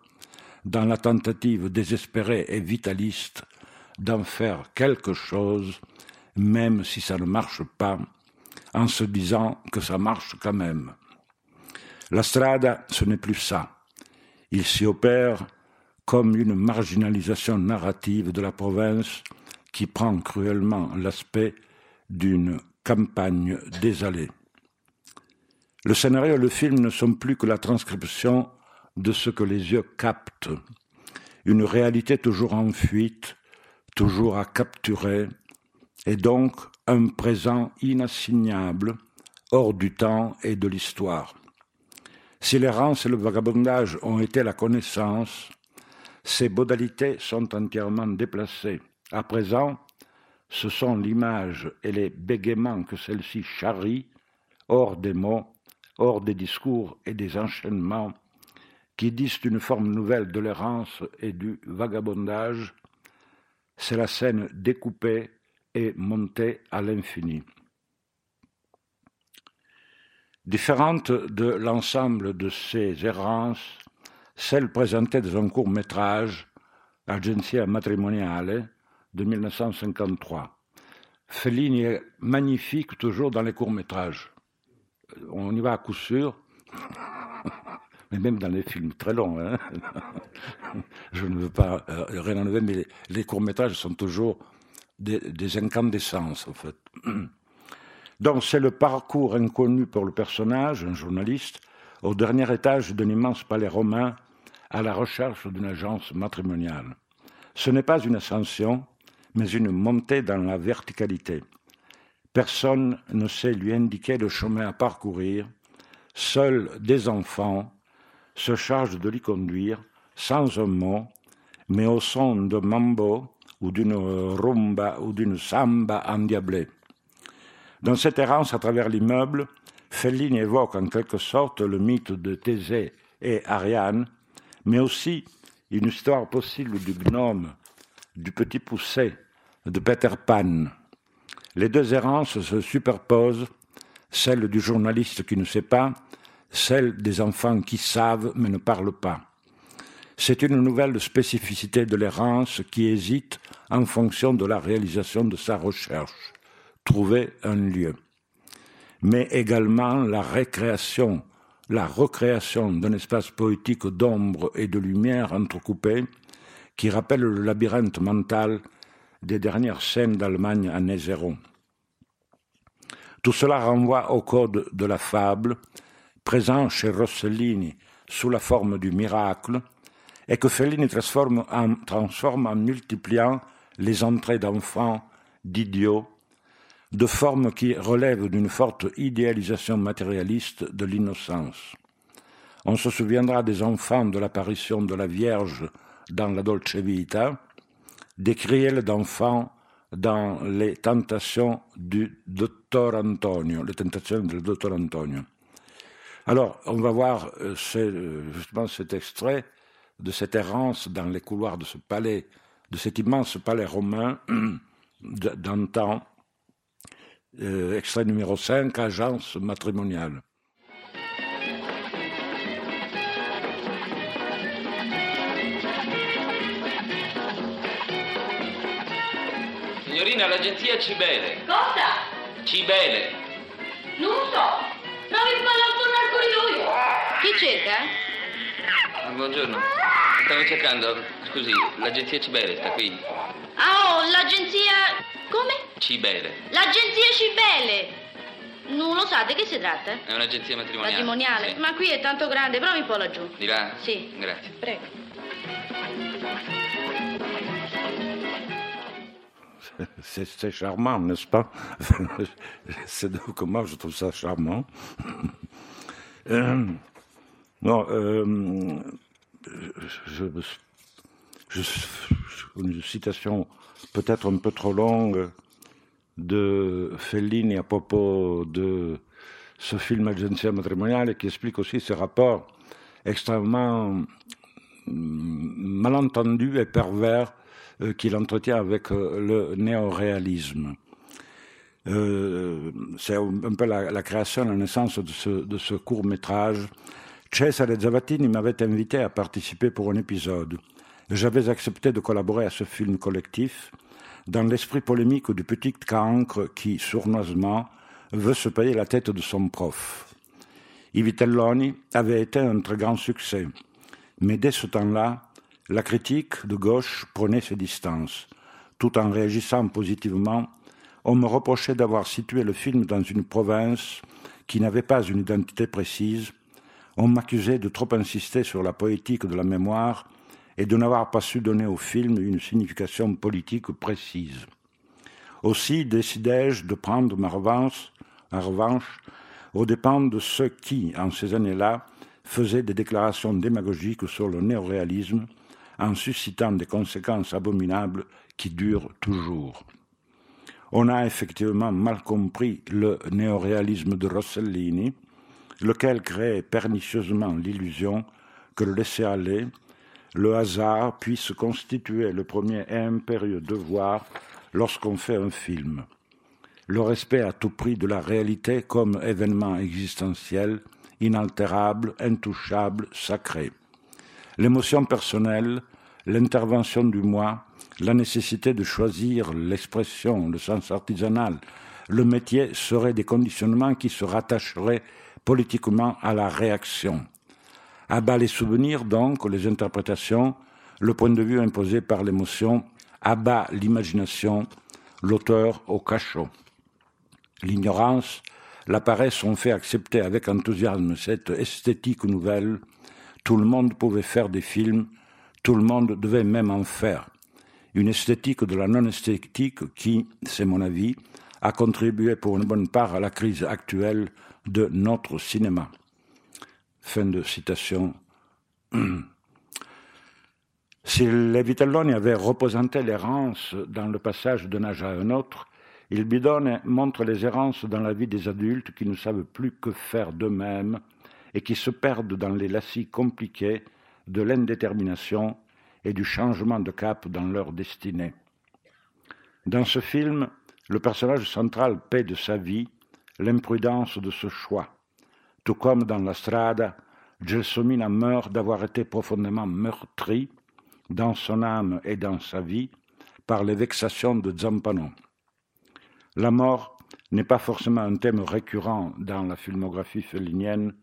dans la tentative désespérée et vitaliste d'en faire quelque chose, même si ça ne marche pas, en se disant que ça marche quand même. La strada, ce n'est plus ça. Il s'y opère comme une marginalisation narrative de la province qui prend cruellement l'aspect d'une campagne désalée. Le scénario et le film ne sont plus que la transcription de ce que les yeux captent, une réalité toujours en fuite, toujours à capturer, et donc un présent inassignable, hors du temps et de l'histoire. Si l'errance et le vagabondage ont été la connaissance, ces modalités sont entièrement déplacées. À présent, ce sont l'image et les bégaiements que celle-ci charrie, hors des mots, hors des discours et des enchaînements, qui disent une forme nouvelle de l'errance et du vagabondage, c'est la scène découpée et montée à l'infini. Différente de l'ensemble de ces errances, celle présentée dans un court métrage, Agenzia Matrimoniale, de 1953. Fellini est magnifique toujours dans les courts métrages. On y va à coup sûr, (laughs) mais même dans les films très longs. Hein. (laughs) Je ne veux pas euh, rien enlever, mais les, courts métrages sont toujours des, des incandescences, en fait. (clears throat) Donc c'est le parcours inconnu pour le personnage, un journaliste, au dernier étage d'un immense palais romain à la recherche d'une agence matrimoniale. Ce n'est pas une ascension, mais une montée dans la verticalité. Personne ne sait lui indiquer le chemin à parcourir. Seuls des enfants se chargent de l'y conduire, sans un mot, mais au son de mambo ou d'une rumba ou d'une samba endiablée. Dans cette errance à travers l'immeuble, Fellini évoque en quelque sorte le mythe de Thésée et Ariane, mais aussi une histoire possible du gnome, du petit poussé, de Peter Pan. Les deux errances se superposent, celle du journaliste qui ne sait pas, celle des enfants qui savent mais ne parlent pas. C'est une nouvelle spécificité de l'errance qui hésite en fonction de la réalisation de sa recherche trouver un lieu. Mais également la récréation, la recréation d'un espace poétique d'ombre et de lumière entrecoupées qui rappelle le labyrinthe mental des dernières scènes d'Allemagne année zéro. Tout cela renvoie au code de la fable, présent chez Rossellini sous la forme du miracle, et que Fellini transforme en, transforme en multipliant les entrées d'enfants, d'idiots, de formes qui relèvent d'une forte idéalisation matérialiste de l'innocence. On se souviendra des enfants de l'apparition de la Vierge dans la Dolce Vita, des criels d'enfants dans les tentations du Dottor Antonio, les tentations du Dottor Antonio. Alors, on va voir euh, euh, justement cet extrait de cette errance dans les couloirs de ce palais, de cet immense palais romain (clears throat) d'antan, euh, extrait numéro 5, agence matrimoniale. Signorina, l'agenzia Cibele. Cosa? Cibele. Non lo so. Provi a attorno al corridoio. Chi cerca? Ah, buongiorno. Stavo cercando, scusi, l'agenzia Cibele sta qui? Ah, oh, l'agenzia... Come? Cibele. L'agenzia Cibele. Non lo sa, di che si tratta? È un'agenzia matrimoniale. Matrimoniale? Sì. Ma qui è tanto grande, provi un po' laggiù. Di là? Sì. Grazie. Prego. C'est charmant, n'est-ce pas? (laughs) C'est donc moi je trouve ça charmant? Euh, non, euh, une citation peut-être un peu trop longue de Fellini à propos de ce film Agenzia Matrimoniale qui explique aussi ce rapport extrêmement hum, malentendu et pervers qu'il entretient avec euh, le néoréalisme. Euh, c'est un peu la, création, la naissance de ce, de ce court métrage. Cesare Zavattini m'avait invité à participer pour un épisode. J'avais accepté de collaborer à ce film collectif dans l'esprit polémique du petit cancre qui, sournoisement, veut se payer la tête de son prof. I Vitelloni avait été un très grand succès, mais dès ce temps-là, la critique de gauche prenait ses distances. Tout en réagissant positivement, on me reprochait d'avoir situé le film dans une province qui n'avait pas une identité précise. On m'accusait de trop insister sur la poétique de la mémoire et de n'avoir pas su donner au film une signification politique précise. Aussi décidai-je de prendre ma revanche, en revanche aux dépens de ceux qui, en ces années-là, faisaient des déclarations démagogiques sur le néoréalisme en suscitant des conséquences abominables qui durent toujours. On a effectivement mal compris le néoréalisme de Rossellini, lequel créait pernicieusement l'illusion que le laisser-aller, le hasard puisse constituer le premier et impérieux devoir lorsqu'on fait un film. Le respect à tout prix de la réalité comme événement existentiel, inaltérable, intouchable, sacré. L'émotion personnelle, l'intervention du moi, la nécessité de choisir l'expression, le sens artisanal, le métier seraient des conditionnements qui se rattacheraient politiquement à la réaction. À bas les souvenirs, donc, les interprétations, le point de vue imposé par l'émotion, à bas l'imagination, l'auteur au cachot. L'ignorance, la paresse ont fait accepter avec enthousiasme cette esthétique nouvelle. Tout le monde pouvait faire des films, tout le monde devait même en faire. Une esthétique de la non-esthétique qui, c'est mon avis, a contribué pour une bonne part à la crise actuelle de notre cinéma. Fin de citation. (clears throat) Si les Vitelloni avaient représenté l'errance dans le passage d'un âge à un autre, il bidonne montre les errances dans la vie des adultes qui ne savent plus que faire d'eux-mêmes et qui se perdent dans les lacis compliqués de l'indétermination et du changement de cap dans leur destinée. Dans ce film, le personnage central paie de sa vie l'imprudence de ce choix. Tout comme dans La Strada, Gelsomina meurt d'avoir été profondément meurtri dans son âme et dans sa vie par les vexations de Zampano. La mort n'est pas forcément un thème récurrent dans la filmographie félinienne,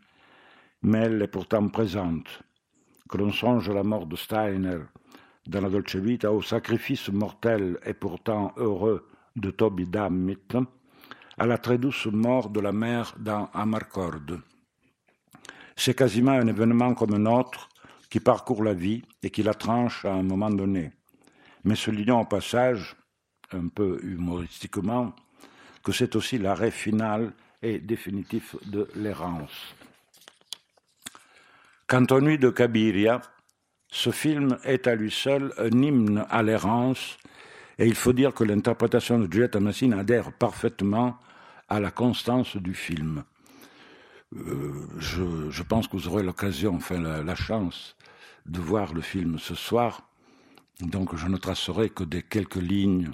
mais elle est pourtant présente. Que l'on songe à la mort de Steiner dans la Dolce Vita, au sacrifice mortel et pourtant heureux de Toby Dammit, à la très douce mort de la mère dans Amarcord. C'est quasiment un événement comme un autre qui parcourt la vie et qui la tranche à un moment donné. Mais soulignons au passage, un peu humoristiquement, que c'est aussi l'arrêt final et définitif de l'errance. Nuits de Cabiria, ce film est à lui seul un hymne à l'errance, et il faut dire que l'interprétation de Juliette Massine adhère parfaitement à la constance du film. Euh, je, je, pense que vous aurez l'occasion, enfin la, la, chance, de voir le film ce soir. Donc je ne tracerai que des quelques lignes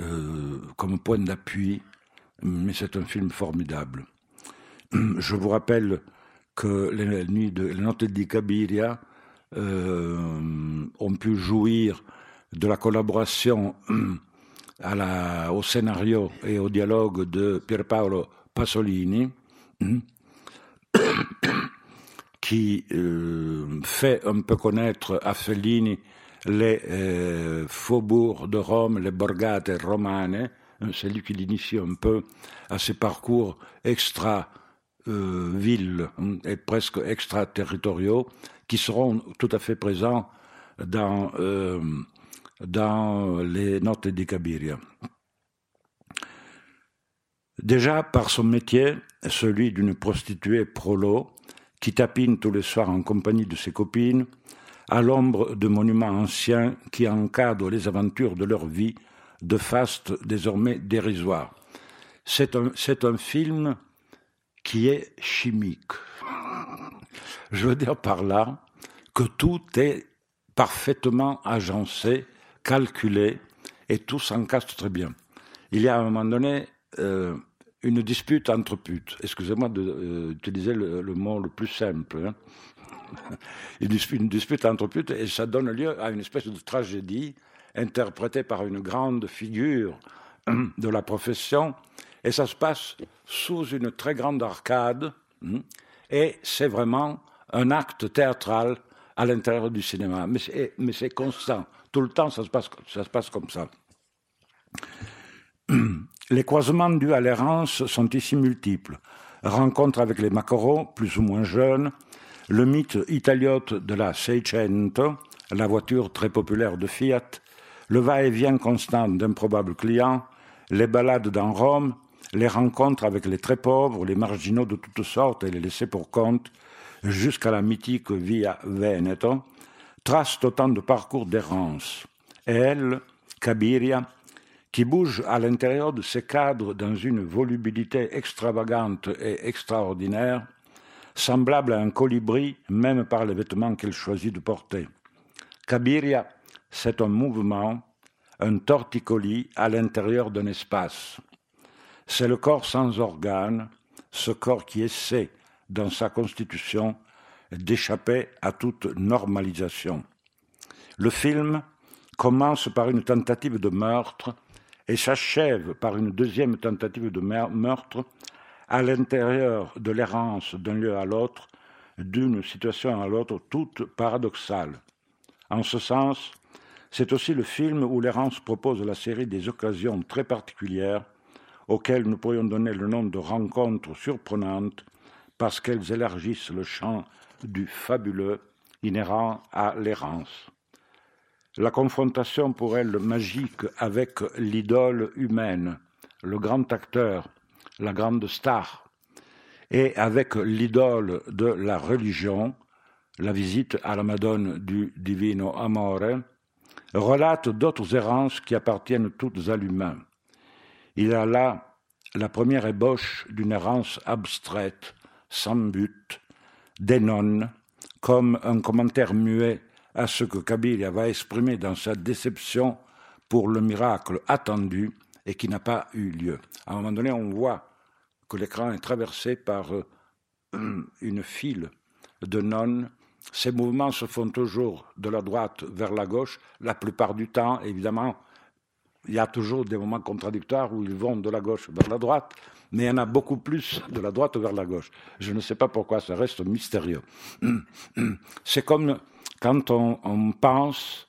euh, comme point d'appui, mais c'est un film formidable. Je vous rappelle que les nuits de notes di Cabiria euh, ont pu jouir de la collaboration (clears throat) au scénario et au dialogue de Pierpaolo Pasolini, (clears throat) qui euh, fait un peu connaître à Fellini les euh, faubourgs de Rome, les borgate romane. C'est lui qui l'initie un peu à ces parcours extra euh, villes et presque extraterritoriaux qui seront tout à fait présents dans, euh, les notes de Cabiria. Déjà par son métier, celui d'une prostituée prolo, qui tapine tous les soirs en compagnie de ses copines, à l'ombre de monuments anciens qui encadrent les aventures de leur vie de faste désormais dérisoire. C'est un, c'est un film qui est chimique. Je veux dire par là que tout est parfaitement agencé, calculé, et tout s'encastre très bien. Il y a à un moment donné euh, une dispute entre putes. Excusez-moi d'utiliser euh, le, mot le plus simple. Hein. (laughs) Une, dispute, une dispute entre putes, et ça donne lieu à une espèce de tragédie. interprété par une grande figure (clears throat) de la profession, et ça se passe sous une très grande arcade, hmm, et c'est vraiment un acte théâtral à l'intérieur du cinéma. Mais c'est constant. Tout le temps, ça se passe, ça se passe comme ça. (clears throat) Les croisements dus à l'errance sont ici multiples. Rencontre avec les maquereaux, plus ou moins jeunes, le mythe italiote de la Seicento, la voiture très populaire de Fiat, le va-et-vient constant d'improbables clients, les balades dans Rome, les rencontres avec les très pauvres, les marginaux de toutes sortes et les laissés pour compte, jusqu'à la mythique Via Veneto, tracent autant de parcours d'errance. Et elle, Cabiria, qui bouge à l'intérieur de ces cadres dans une volubilité extravagante et extraordinaire, semblable à un colibri même par les vêtements qu'elle choisit de porter. Cabiria, c'est un mouvement, un torticolis à l'intérieur d'un espace. C'est le corps sans organes, ce corps qui essaie, dans sa constitution, d'échapper à toute normalisation. Le film commence par une tentative de meurtre et s'achève par une deuxième tentative de meurtre à l'intérieur de l'errance d'un lieu à l'autre, d'une situation à l'autre, toute paradoxale. En ce sens, c'est aussi le film où l'errance propose la série des occasions très particulières auxquelles nous pourrions donner le nom de rencontres surprenantes parce qu'elles élargissent le champ du fabuleux inhérent à l'errance la confrontation pour elle magique avec l'idole humaine, le grand acteur, la grande star, et avec l'idole de la religion, la visite à la Madone du Divino Amore, relate d'autres errances qui appartiennent toutes à l'humain. Il a là la première ébauche d'une errance abstraite, sans but, des nonnes, comme un commentaire muet à ce que Kabila va exprimer dans sa déception pour le miracle attendu et qui n'a pas eu lieu. À un moment donné, on voit que l'écran est traversé par euh, une file de nonnes. Ces mouvements se font toujours de la droite vers la gauche. La plupart du temps, évidemment, il y a toujours des moments contradictoires où ils vont de la gauche vers la droite, mais il y en a beaucoup plus de la droite vers la gauche. Je ne sais pas pourquoi, ça reste mystérieux. (clears throat) C'est comme quand on, pense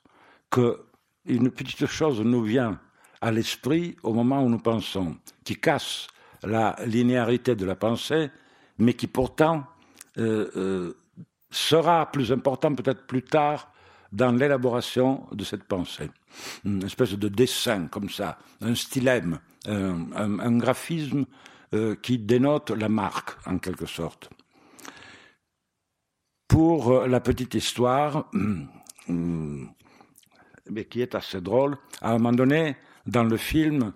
qu'une petite chose nous vient à l'esprit au moment où nous pensons, qui casse la linéarité de la pensée, mais qui pourtant euh, euh, sera plus important peut-être plus tard dans l'élaboration de cette pensée. Une espèce de dessin comme ça, un stylème, un, graphisme euh, qui dénote la marque en quelque sorte. Pour euh, la petite histoire, (clears throat) mais qui est assez drôle, à un moment donné, dans le film,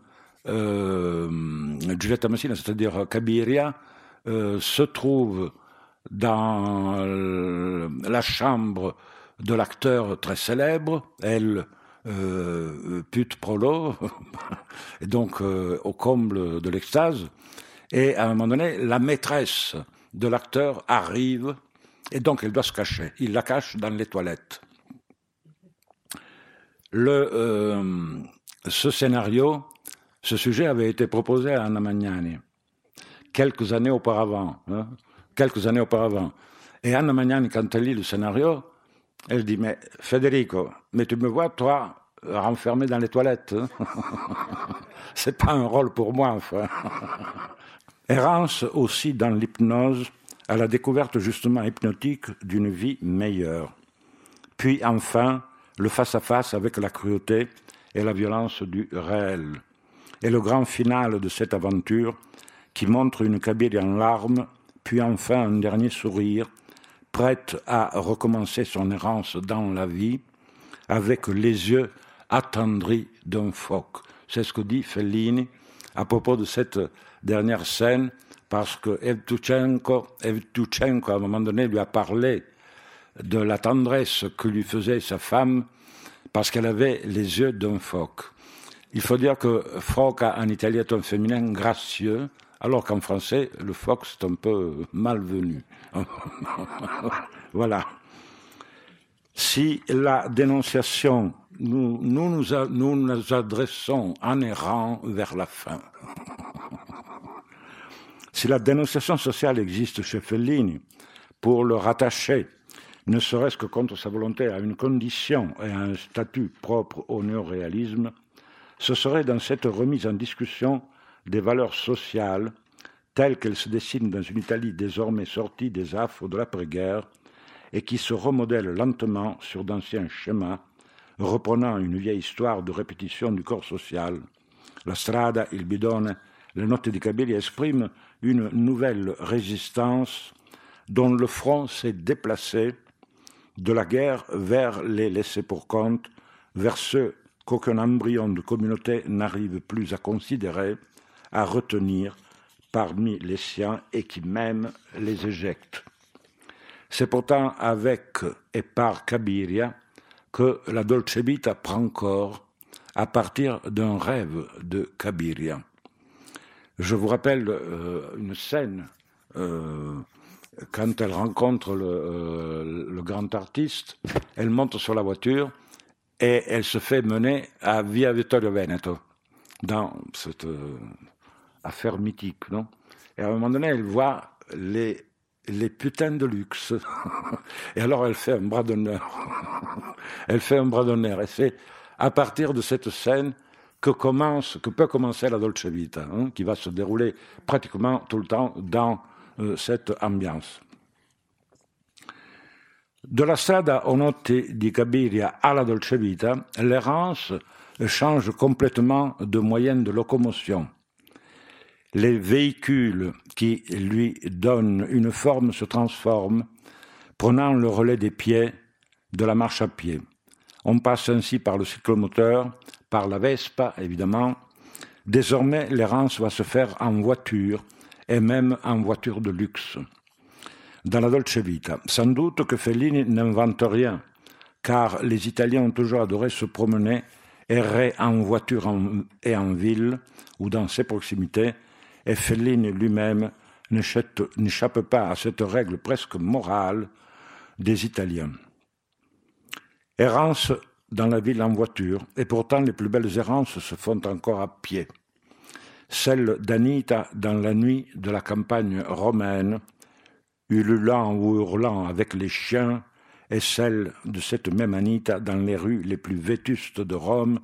euh, Giulietta Messina, c'est-à-dire Cabiria, euh, se trouve dans la chambre de l'acteur très célèbre, elle, euh, pute prolo, (laughs) et donc euh, au comble de l'extase, et à un moment donné, la maîtresse de l'acteur arrive et donc, elle doit se cacher. Il la cache dans les toilettes. Le, euh, ce scénario, ce sujet avait été proposé à Anna Magnani quelques années auparavant. Hein, quelques années auparavant. Et Anna Magnani, quand elle lit le scénario, elle dit Mais Federico, mais tu me vois, toi, renfermé dans les toilettes. Hein (laughs) C'est pas un rôle pour moi, enfin. (laughs) Errance aussi dans l'hypnose à la découverte justement hypnotique d'une vie meilleure. Puis enfin, le face-à-face avec la cruauté et la violence du réel. Et le grand final de cette aventure qui montre une Kabyle en larmes, puis enfin un dernier sourire, prête à recommencer son errance dans la vie, avec les yeux attendris d'un phoque. C'est ce que dit Fellini à propos de cette dernière scène parce que Evtuchenko, à un moment donné, lui a parlé de la tendresse que lui faisait sa femme parce qu'elle avait les yeux d'un phoque. Il faut dire que phoque en italien est un féminin gracieux, alors qu'en français, le phoque c'est un peu malvenu. (laughs) voilà. Si la dénonciation, nous nous, adressons en errant vers la fin. Si la dénonciation sociale existe chez Fellini, pour le rattacher, ne serait-ce que contre sa volonté, à une condition et à un statut propre au néoréalisme, ce serait dans cette remise en discussion des valeurs sociales telles qu'elles se dessinent dans une Italie désormais sortie des affres de l'après-guerre et qui se remodèle lentement sur d'anciens schémas, reprenant une vieille histoire de répétition du corps social. La strada, il bidone, les notes di Cabelli expriment une nouvelle résistance dont le front s'est déplacé de la guerre vers les laissés pour compte, vers ceux qu'aucun embryon de communauté n'arrive plus à considérer, à retenir parmi les siens et qui même les éjectent. C'est pourtant avec et par Cabiria que la Dolce Vita prend corps à partir d'un rêve de Cabiria. Je vous rappelle euh, une scène euh, quand elle rencontre le, euh, le grand artiste, elle monte sur la voiture et elle se fait mener à Via Vittorio Veneto dans cette affaire mythique, non? Et à un moment donné, elle voit les les putains de luxe. (laughs) et alors elle fait un bras d'honneur. (laughs) elle fait un bras d'honneur. Et c'est à partir de cette scène que commence, que peut commencer la Dolce Vita, hein, qui va se dérouler pratiquement tout le temps dans euh, cette ambiance. De la strada Onotti di Cabiria à la Dolce Vita, l'errance change complètement de moyen de locomotion. Les véhicules qui lui donnent une forme se transforment, prenant le relais des pieds de la marche à pied. On passe ainsi par le cyclomoteur, par la Vespa, évidemment. Désormais, l'errance va se faire en voiture, et même en voiture de luxe. Dans la Dolce Vita, sans doute que Fellini n'invente rien, car les Italiens ont toujours adoré se promener, errer en voiture et en ville, ou dans ses proximités, et Fellini lui-même n'échappe pas à cette règle presque morale des Italiens. Errance dans la ville en voiture, et pourtant les plus belles errances se font encore à pied. Celle d'Anita dans la nuit de la campagne romaine, ululant ou hurlant avec les chiens, et celle de cette même Anita dans les rues les plus vétustes de Rome,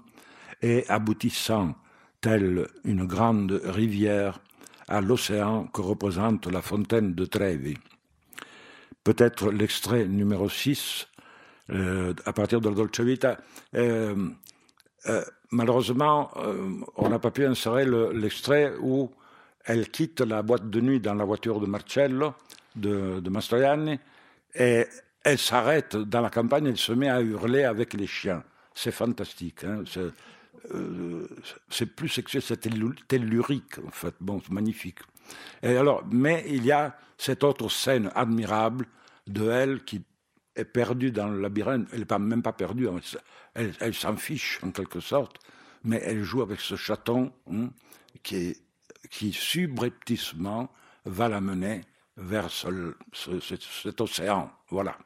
et aboutissant, telle une grande rivière, à l'océan que représente la fontaine de Trevi. Peut-être l'extrait numéro 6, euh, à partir de la Dolce Vita. Euh, euh, malheureusement, on n'a pas pu insérer le- l'extrait où elle quitte la boîte de nuit dans la voiture de Marcello, de, Mastroianni, et elle s'arrête dans la campagne, elle se met à hurler avec les chiens. C'est fantastique. hein, euh, c'est plus sexuel, c'est tellu- tellurique, en fait. Bon, c'est magnifique. Et alors, mais il y a cette autre scène admirable de elle qui est perdue dans le labyrinthe. Elle n'est même pas perdue, hein, elle, s'en fiche en quelque sorte, mais elle joue avec ce chaton hein, qui, qui subrepticement va la mener vers ce- ce- cet- cet océan. Voilà.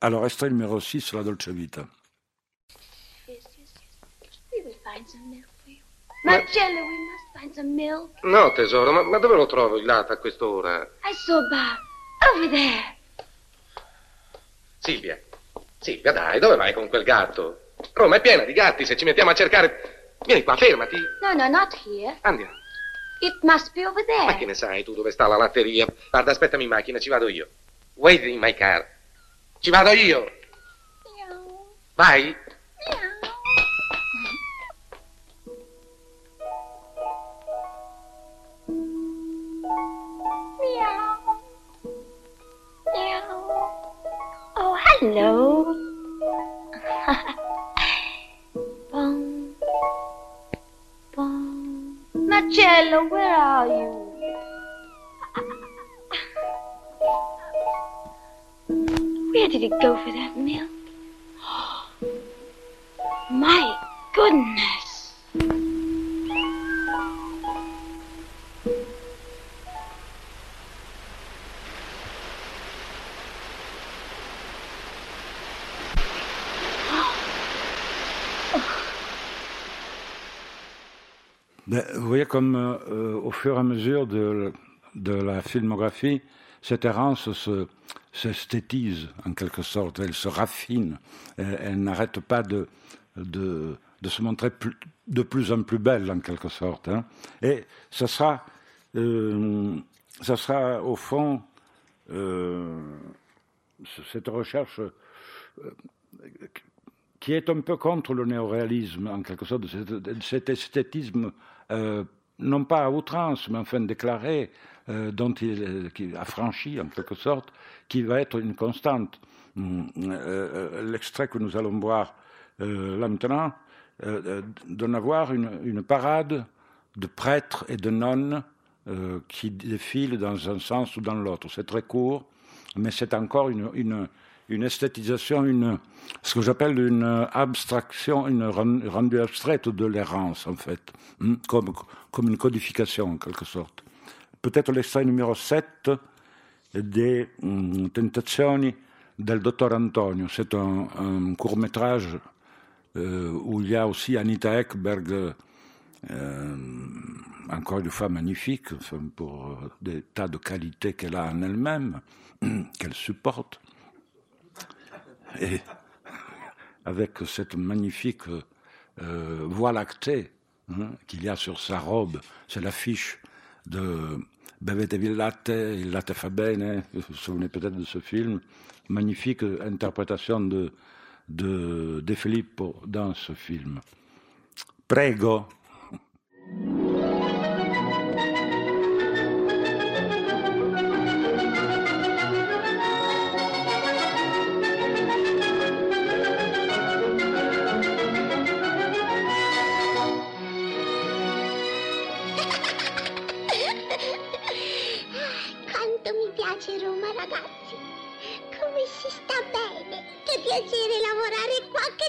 Alors, extrait numéro 6, la Dolce Vita. Find some milk for you. Marcello, we must find some milk. No, tesoro, ma, ma dove lo trovo il latte a quest'ora? I saw Bob. Over there. Silvia. Silvia, dai, dove vai con quel gatto? Roma è piena di gatti, se ci mettiamo a cercare... Vieni qua, fermati. No, no, not here. Andiamo. It must be over there. Ma che ne sai tu dove sta la latteria? Guarda, aspettami in macchina, ci vado io. Wait in my car. Ci vado io. Meow. Vai. Hello. (laughs) Bum. Bum. Marcello, where are you? Where did he go for that milk? (gasps) My goodness. Ben, vous voyez comme euh, au fur et à mesure de, la filmographie, cette errance se, s'esthétise en quelque sorte, elle se raffine, elle, n'arrête pas de, se montrer de plus en plus belle en quelque sorte. Hein. Et ce sera, euh, ça sera au fond euh, cette recherche euh, qui est un peu contre le néoréalisme, en quelque sorte, cet, esthétisme, euh, non pas à outrance, mais enfin déclaré, euh, dont il qui a franchi, en quelque sorte, qui va être une constante. Euh, L'extrait que nous allons voir là maintenant donne à une, parade de prêtres et de nonnes qui défilent dans un sens ou dans l'autre. C'est très court, mais c'est encore une une esthétisation, ce que j'appelle une abstraction, une rendue abstraite de l'errance, en fait, comme, comme une codification, en quelque sorte. Peut-être l'extrait numéro 7 des um, Tentazioni del Dottor Antonio. C'est un, court-métrage euh, où il y a aussi Anita Ekberg, euh, encore une fois magnifique, pour des tas de qualités qu'elle a en elle-même, (clears throat) qu'elle supporte et avec cette magnifique euh, voie lactée hein, qu'il y a sur sa robe, c'est l'affiche de Bevetevi latte, il fa bene, vous vous souvenez peut-être de ce film, magnifique interprétation de, de De Filippo dans ce film. Prego.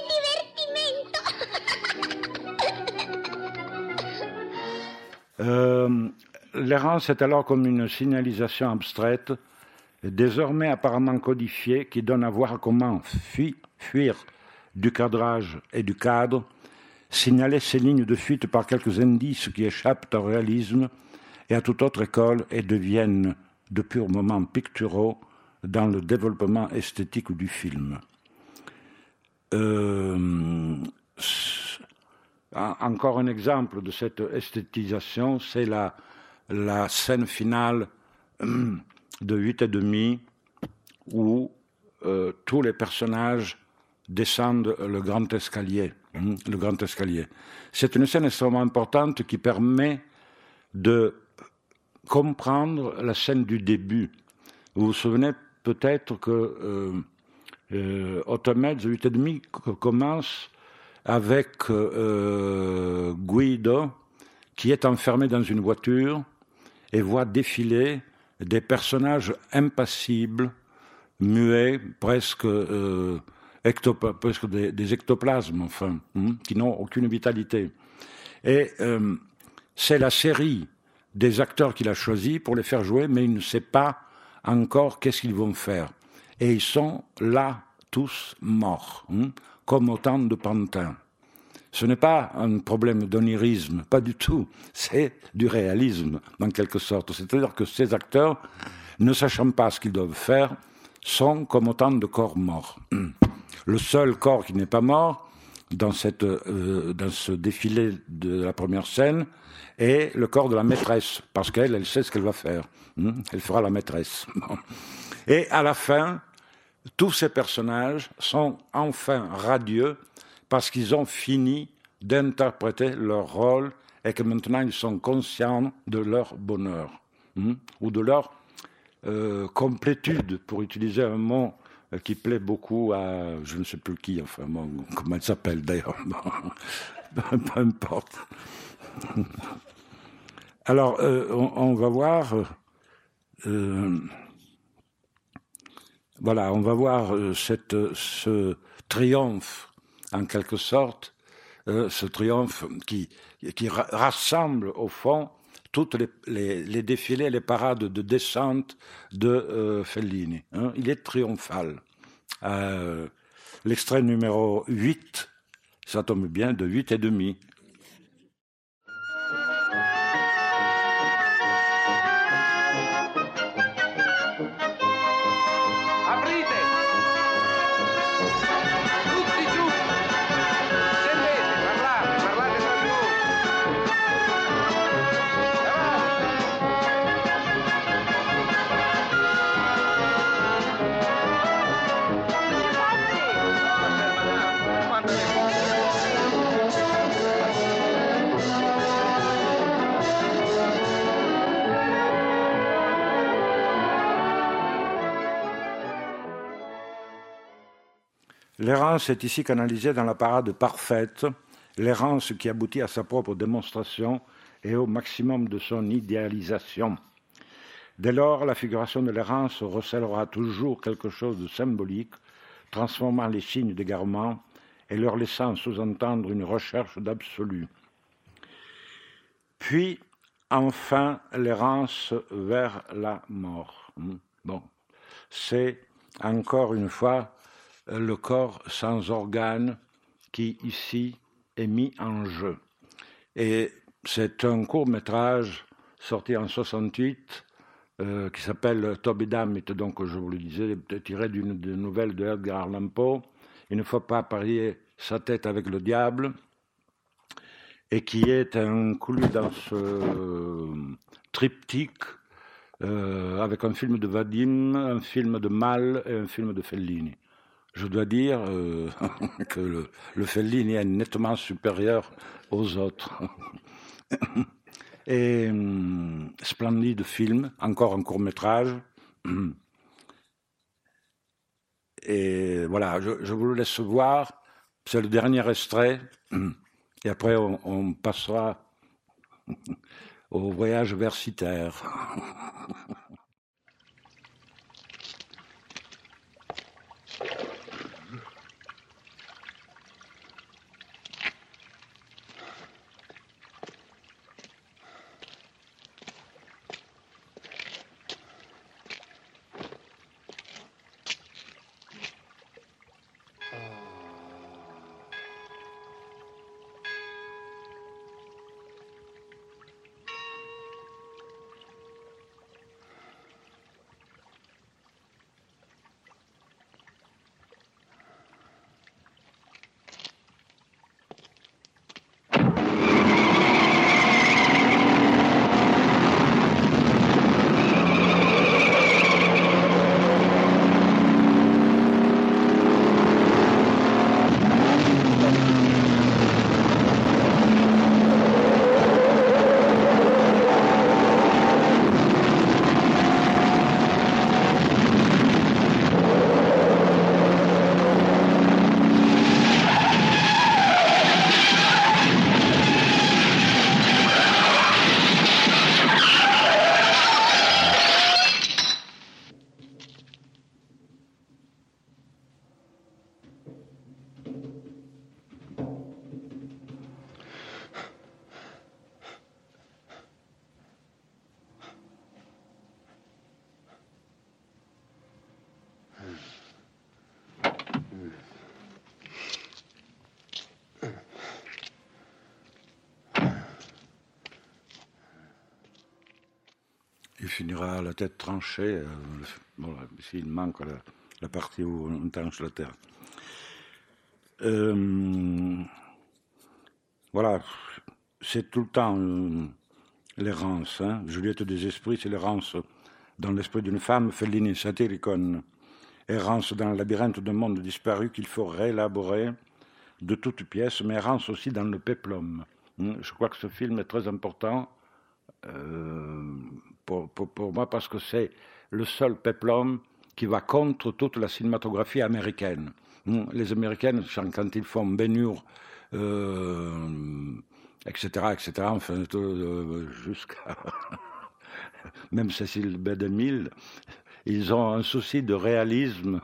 Divertimento. Euh, L'errance est alors comme une signalisation abstraite, désormais apparemment codifiée, qui donne à voir comment fuir, fuir du cadrage et du cadre, signaler ces lignes de fuite par quelques indices qui échappent au réalisme et à toute autre école et deviennent de purs moments picturaux dans le développement esthétique du film. Euh, encore un exemple de cette esthétisation, c'est la, scène finale (clears throat) de 8 et demi où euh, tous les personnages descendent le grand escalier. Le grand escalier. C'est une scène extrêmement importante qui permet de comprendre la scène du début. Vous vous souvenez peut-être que euh, euh, Automède 8 et demi commence avec euh, Guido qui est enfermé dans une voiture et voit défiler des personnages impassibles, muets, presque, euh, des, ectoplasmes, enfin, hein, qui n'ont aucune vitalité. Et euh, c'est la série des acteurs qu'il a choisis pour les faire jouer, mais il ne sait pas encore qu'est-ce qu'ils vont faire. Et ils sont là, tous morts, hein, comme autant de pantins. Ce n'est pas un problème d'onirisme, pas du tout. C'est du réalisme, en quelque sorte. C'est-à-dire que ces acteurs, ne sachant pas ce qu'ils doivent faire, sont comme autant de corps morts. (clears throat) Le seul corps qui n'est pas mort, dans, cette, euh, dans ce défilé de la première scène, est le corps de la maîtresse, parce qu'elle, elle sait ce qu'elle va faire. Elle fera la maîtresse. (laughs) Et à la fin, tous ces personnages sont enfin radieux parce qu'ils ont fini d'interpréter leur rôle et que maintenant ils sont conscients de leur bonheur hein, ou de leur euh, complétude, pour utiliser un mot qui plaît beaucoup à je ne sais plus qui, enfin, comment elle s'appelle d'ailleurs, (laughs) peu importe. Alors, euh, on, va voir. Euh, voilà, on va voir cette, ce triomphe en quelque sorte, euh, ce triomphe qui, qui ra rassemble au fond toutes les, défilés, les parades de descente de euh, Fellini. Hein. Il est triomphal. Euh, L'extrait numéro 8, ça tombe bien, de 8 et demi. L'errance est ici canalisée dans la parade parfaite, l'errance qui aboutit à sa propre démonstration et au maximum de son idéalisation. Dès lors, la figuration de l'errance recèlera toujours quelque chose de symbolique, transformant les signes d'égarement et leur laissant sous-entendre une recherche d'absolu. Puis, enfin, l'errance vers la mort. Hmm. Bon, c'est encore une fois le corps sans organes qui ici est mis en jeu. Et c'est un court métrage sorti en 68 euh, qui s'appelle Toby Dammit, donc je vous le disais, tiré d'une nouvelle de Edgar Allan Poe. Il ne faut pas parier sa tête avec le diable, et qui est inclus dans ce triptyque euh, avec un film de Vadim, un film de Mal et un film de Fellini. Je dois dire euh, (laughs) que le, le, Fellini est nettement supérieur aux autres. (laughs) et hum, splendide film, encore un court métrage. (clears throat) Et voilà, je, vous le laisse voir. C'est le dernier extrait. (clears throat) Et après, on, on passera (laughs) au voyage versitaire. La tête tranchée. Bon, ici, il manque la, partie où on tranche la terre. Euh, voilà, c'est tout le temps euh, l'errance. Hein. Juliette des esprits, c'est l'errance dans l'esprit d'une femme, Fellini, satyricone. Errance dans le labyrinthe d'un monde disparu qu'il faut réélaborer de toutes pièces, mais errance aussi dans le péplum. Je crois que ce film est très important euh, pour, moi parce que c'est le seul peplum qui va contre toute la cinématographie américaine. Les Américaines, quand ils font Ben-Hur, euh, etc., etc., enfin, euh, jusqu'à (laughs) même Cécile B2000, ils ont un souci de réalisme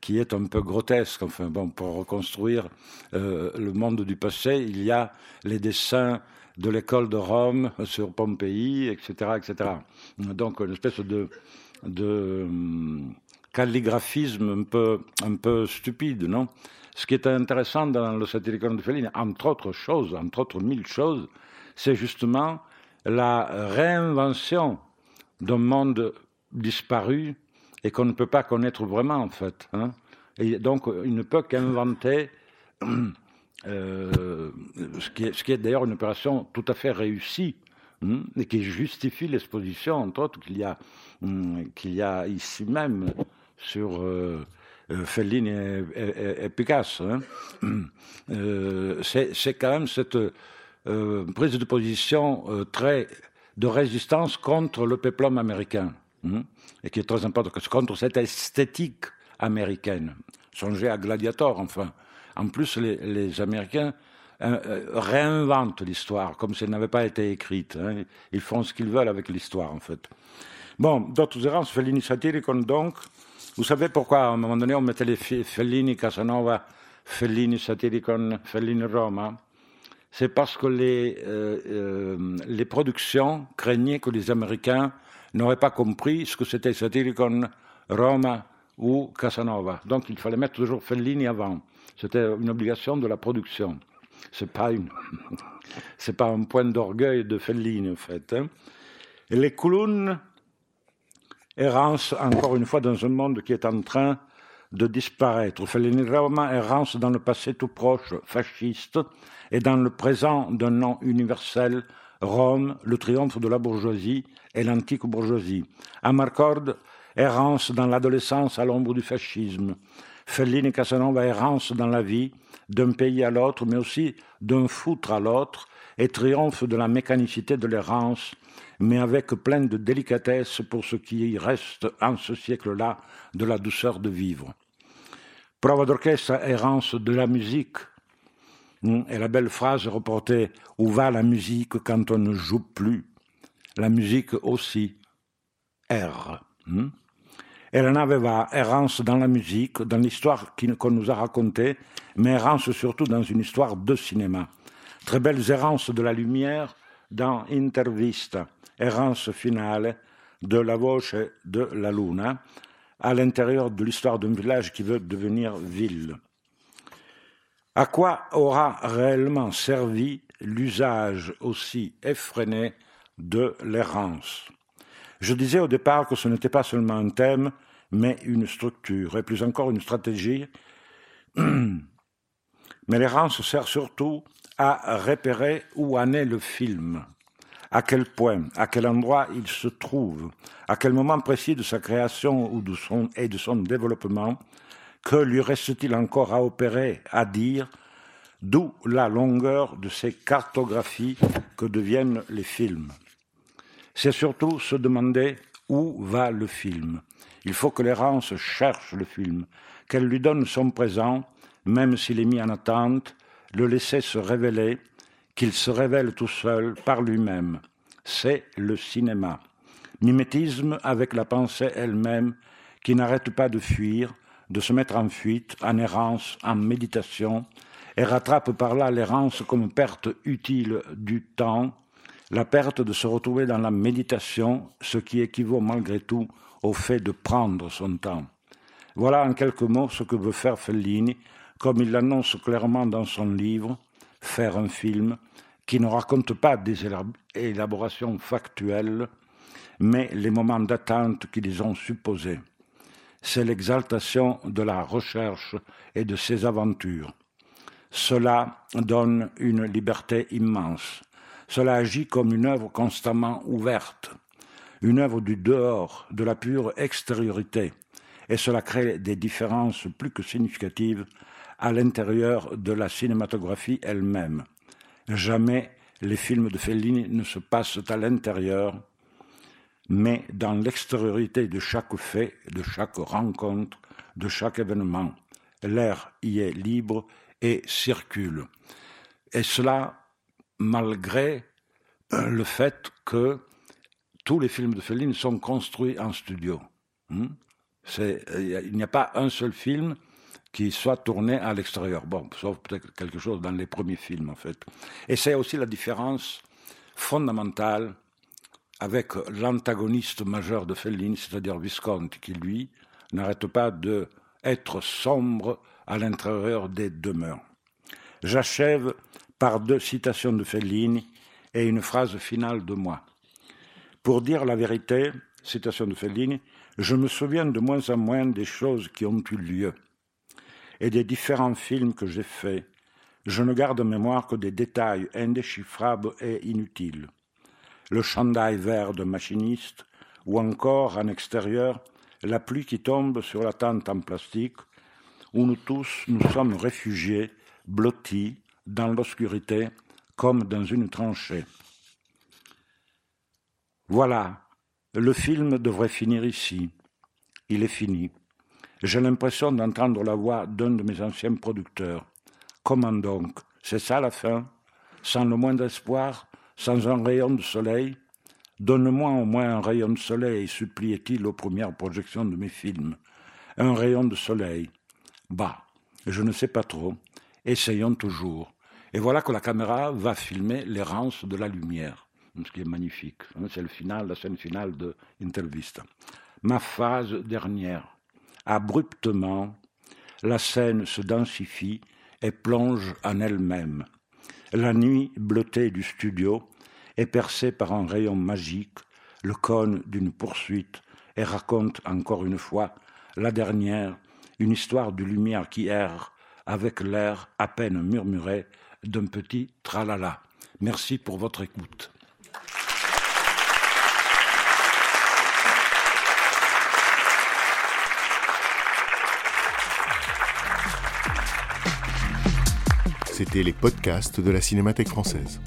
qui, est un peu grotesque. Enfin, bon, pour reconstruire euh, le monde du passé, il y a les dessins de l'école de Rome sur Pompéi, etc., etc. Donc une espèce de, hum, calligraphisme un peu, stupide, non? Ce qui est intéressant dans le Satyricon de Fellini, entre autres choses, entre autres mille choses, c'est justement la réinvention d'un monde disparu et qu'on ne peut pas connaître vraiment, en fait. Hein et donc, il ne peut qu'inventer Euh, ce qui est, d'ailleurs une opération tout à fait réussie hein, et qui justifie l'exposition, entre autres, qu'il y, a, hum, ici même sur euh, euh Fellini et, et, Picasso. Hein. Euh, c'est, quand même cette prise de position très de résistance contre le péplum américain hein, et qui est très importante, contre cette esthétique américaine. Songez à Gladiator, enfin. En plus, les, Américains euh, euh, réinventent l'histoire comme si elle n'avait pas été écrite. Hein. Ils font ce qu'ils veulent avec l'histoire, en fait. Bon, d'autres errances, Fellini Satiricon, donc. Vous savez pourquoi, à un moment donné, on mettait les Fellini Casanova, Fellini Satiricon, Fellini Roma C'est parce que les, euh, les productions craignaient que les Américains n'auraient pas compris ce que c'était Satiricon, Roma ou Casanova. Donc il fallait mettre toujours Fellini avant. C'était une obligation de la production. C'est pas (laughs) pas un point d'orgueil de Fellini en fait. Hein. Les clowns errance encore une fois dans un monde qui est en train de disparaître. Fellini Roma errance dans le passé tout proche fasciste et dans le présent d'un nom universel Rome, le triomphe de la bourgeoisie et l'antique bourgeoisie. Amarcord errance dans l'adolescence à l'ombre du fascisme. Fellini Casanova errance dans la vie d'un pays à l'autre, mais aussi d'un foutre à l'autre, et triomphe de la mécanicité de l'errance, mais avec plein de délicatesse pour ce qui reste en ce siècle-là de la douceur de vivre. Prova d'orchestre, errance de la musique. Hmm, et la belle phrase reportée Où va la musique quand on ne joue plus? La musique aussi. R. Hmm. Elena Veva, errance dans la musique, dans l'histoire qu'on nous a racontée, mais errance surtout dans une histoire de cinéma. Très belles errances de la lumière dans Intervista, errance finale de la voce de la luna, à l'intérieur de l'histoire d'un village qui veut devenir ville. À quoi aura réellement servi l'usage aussi effréné de l'errance? Je disais au départ que ce n'était pas seulement un thème, mais une structure, et plus encore une stratégie. (clears throat) mais l'errance sert surtout à repérer où en est le film, à quel point, à quel endroit il se trouve, à quel moment précis de sa création et de son développement, que lui reste-t-il encore à opérer, à dire, d'où la longueur de ces cartographies que deviennent les films c'est surtout se demander où va le film. Il faut que l'errance cherche le film, qu'elle lui donne son présent, même s'il est mis en attente, le laisser se révéler, qu'il se révèle tout seul par lui-même. C'est le cinéma. Mimétisme avec la pensée elle-même qui n'arrête pas de fuir, de se mettre en fuite, en errance, en méditation, et rattrape par là l'errance comme perte utile du temps, la perte de se retrouver dans la méditation, ce qui équivaut malgré tout au fait de prendre son temps. Voilà en quelques mots ce que veut faire Fellini, comme il l'annonce clairement dans son livre, Faire un film, qui ne raconte pas des élaborations factuelles, mais les moments d'attente qui les ont supposés. C'est l'exaltation de la recherche et de ses aventures. Cela donne une liberté immense. Cela agit comme une œuvre constamment ouverte, une œuvre du dehors, de la pure extériorité, et cela crée des différences plus que significatives à l'intérieur de la cinématographie elle-même. Jamais les films de Fellini ne se passent à l'intérieur, mais dans l'extériorité de chaque fait, de chaque rencontre, de chaque événement. L'air y est libre et circule. Et cela malgré euh, le fait que tous les films de Fellini sont construits en studio. Euh, il n'y a pas un seul film qui soit tourné à l'extérieur. Bon, sauf peut-être quelque chose dans les premiers films, en fait. Et c'est aussi la différence fondamentale avec l'antagoniste majeur de Fellini, c'est-à-dire Visconti, qui, lui, n'arrête pas de être sombre à l'intérieur des demeures. J'achève par deux citations de Fellini et une phrase finale de moi. Pour dire la vérité, citation de Fellini, je me souviens de moins en moins des choses qui ont eu lieu et des différents films que j'ai faits. Je ne garde en mémoire que des détails indéchiffrables et inutiles. Le chandail vert de machiniste, ou encore, en extérieur, la pluie qui tombe sur la tente en plastique, où nous tous nous sommes réfugiés, blottis, dans l'obscurité comme dans une tranchée. Voilà, le film devrait finir ici. Il est fini. J'ai l'impression d'entendre la voix d'un de mes anciens producteurs. Comment donc? C'est ça la fin? Sans le moindre espoir Sans un rayon de soleil? Donne-moi au moins un rayon de soleil, suppliait-il aux premières projections de mes films. Un rayon de soleil. Bah, je ne sais pas trop. Essayons toujours. Et voilà que la caméra va filmer l'errance de la lumière, ce qui est magnifique. C'est le final, la scène finale de Intervista. Ma phase dernière. Abruptement, la scène se densifie et plonge en elle-même. La nuit bleutée du studio est percée par un rayon magique, le cône d'une poursuite, et raconte encore une fois, la dernière, une histoire de lumière qui erre avec l'air à peine murmuré d'un petit tralala. Merci pour votre écoute. C'était les podcasts de la Cinémathèque française.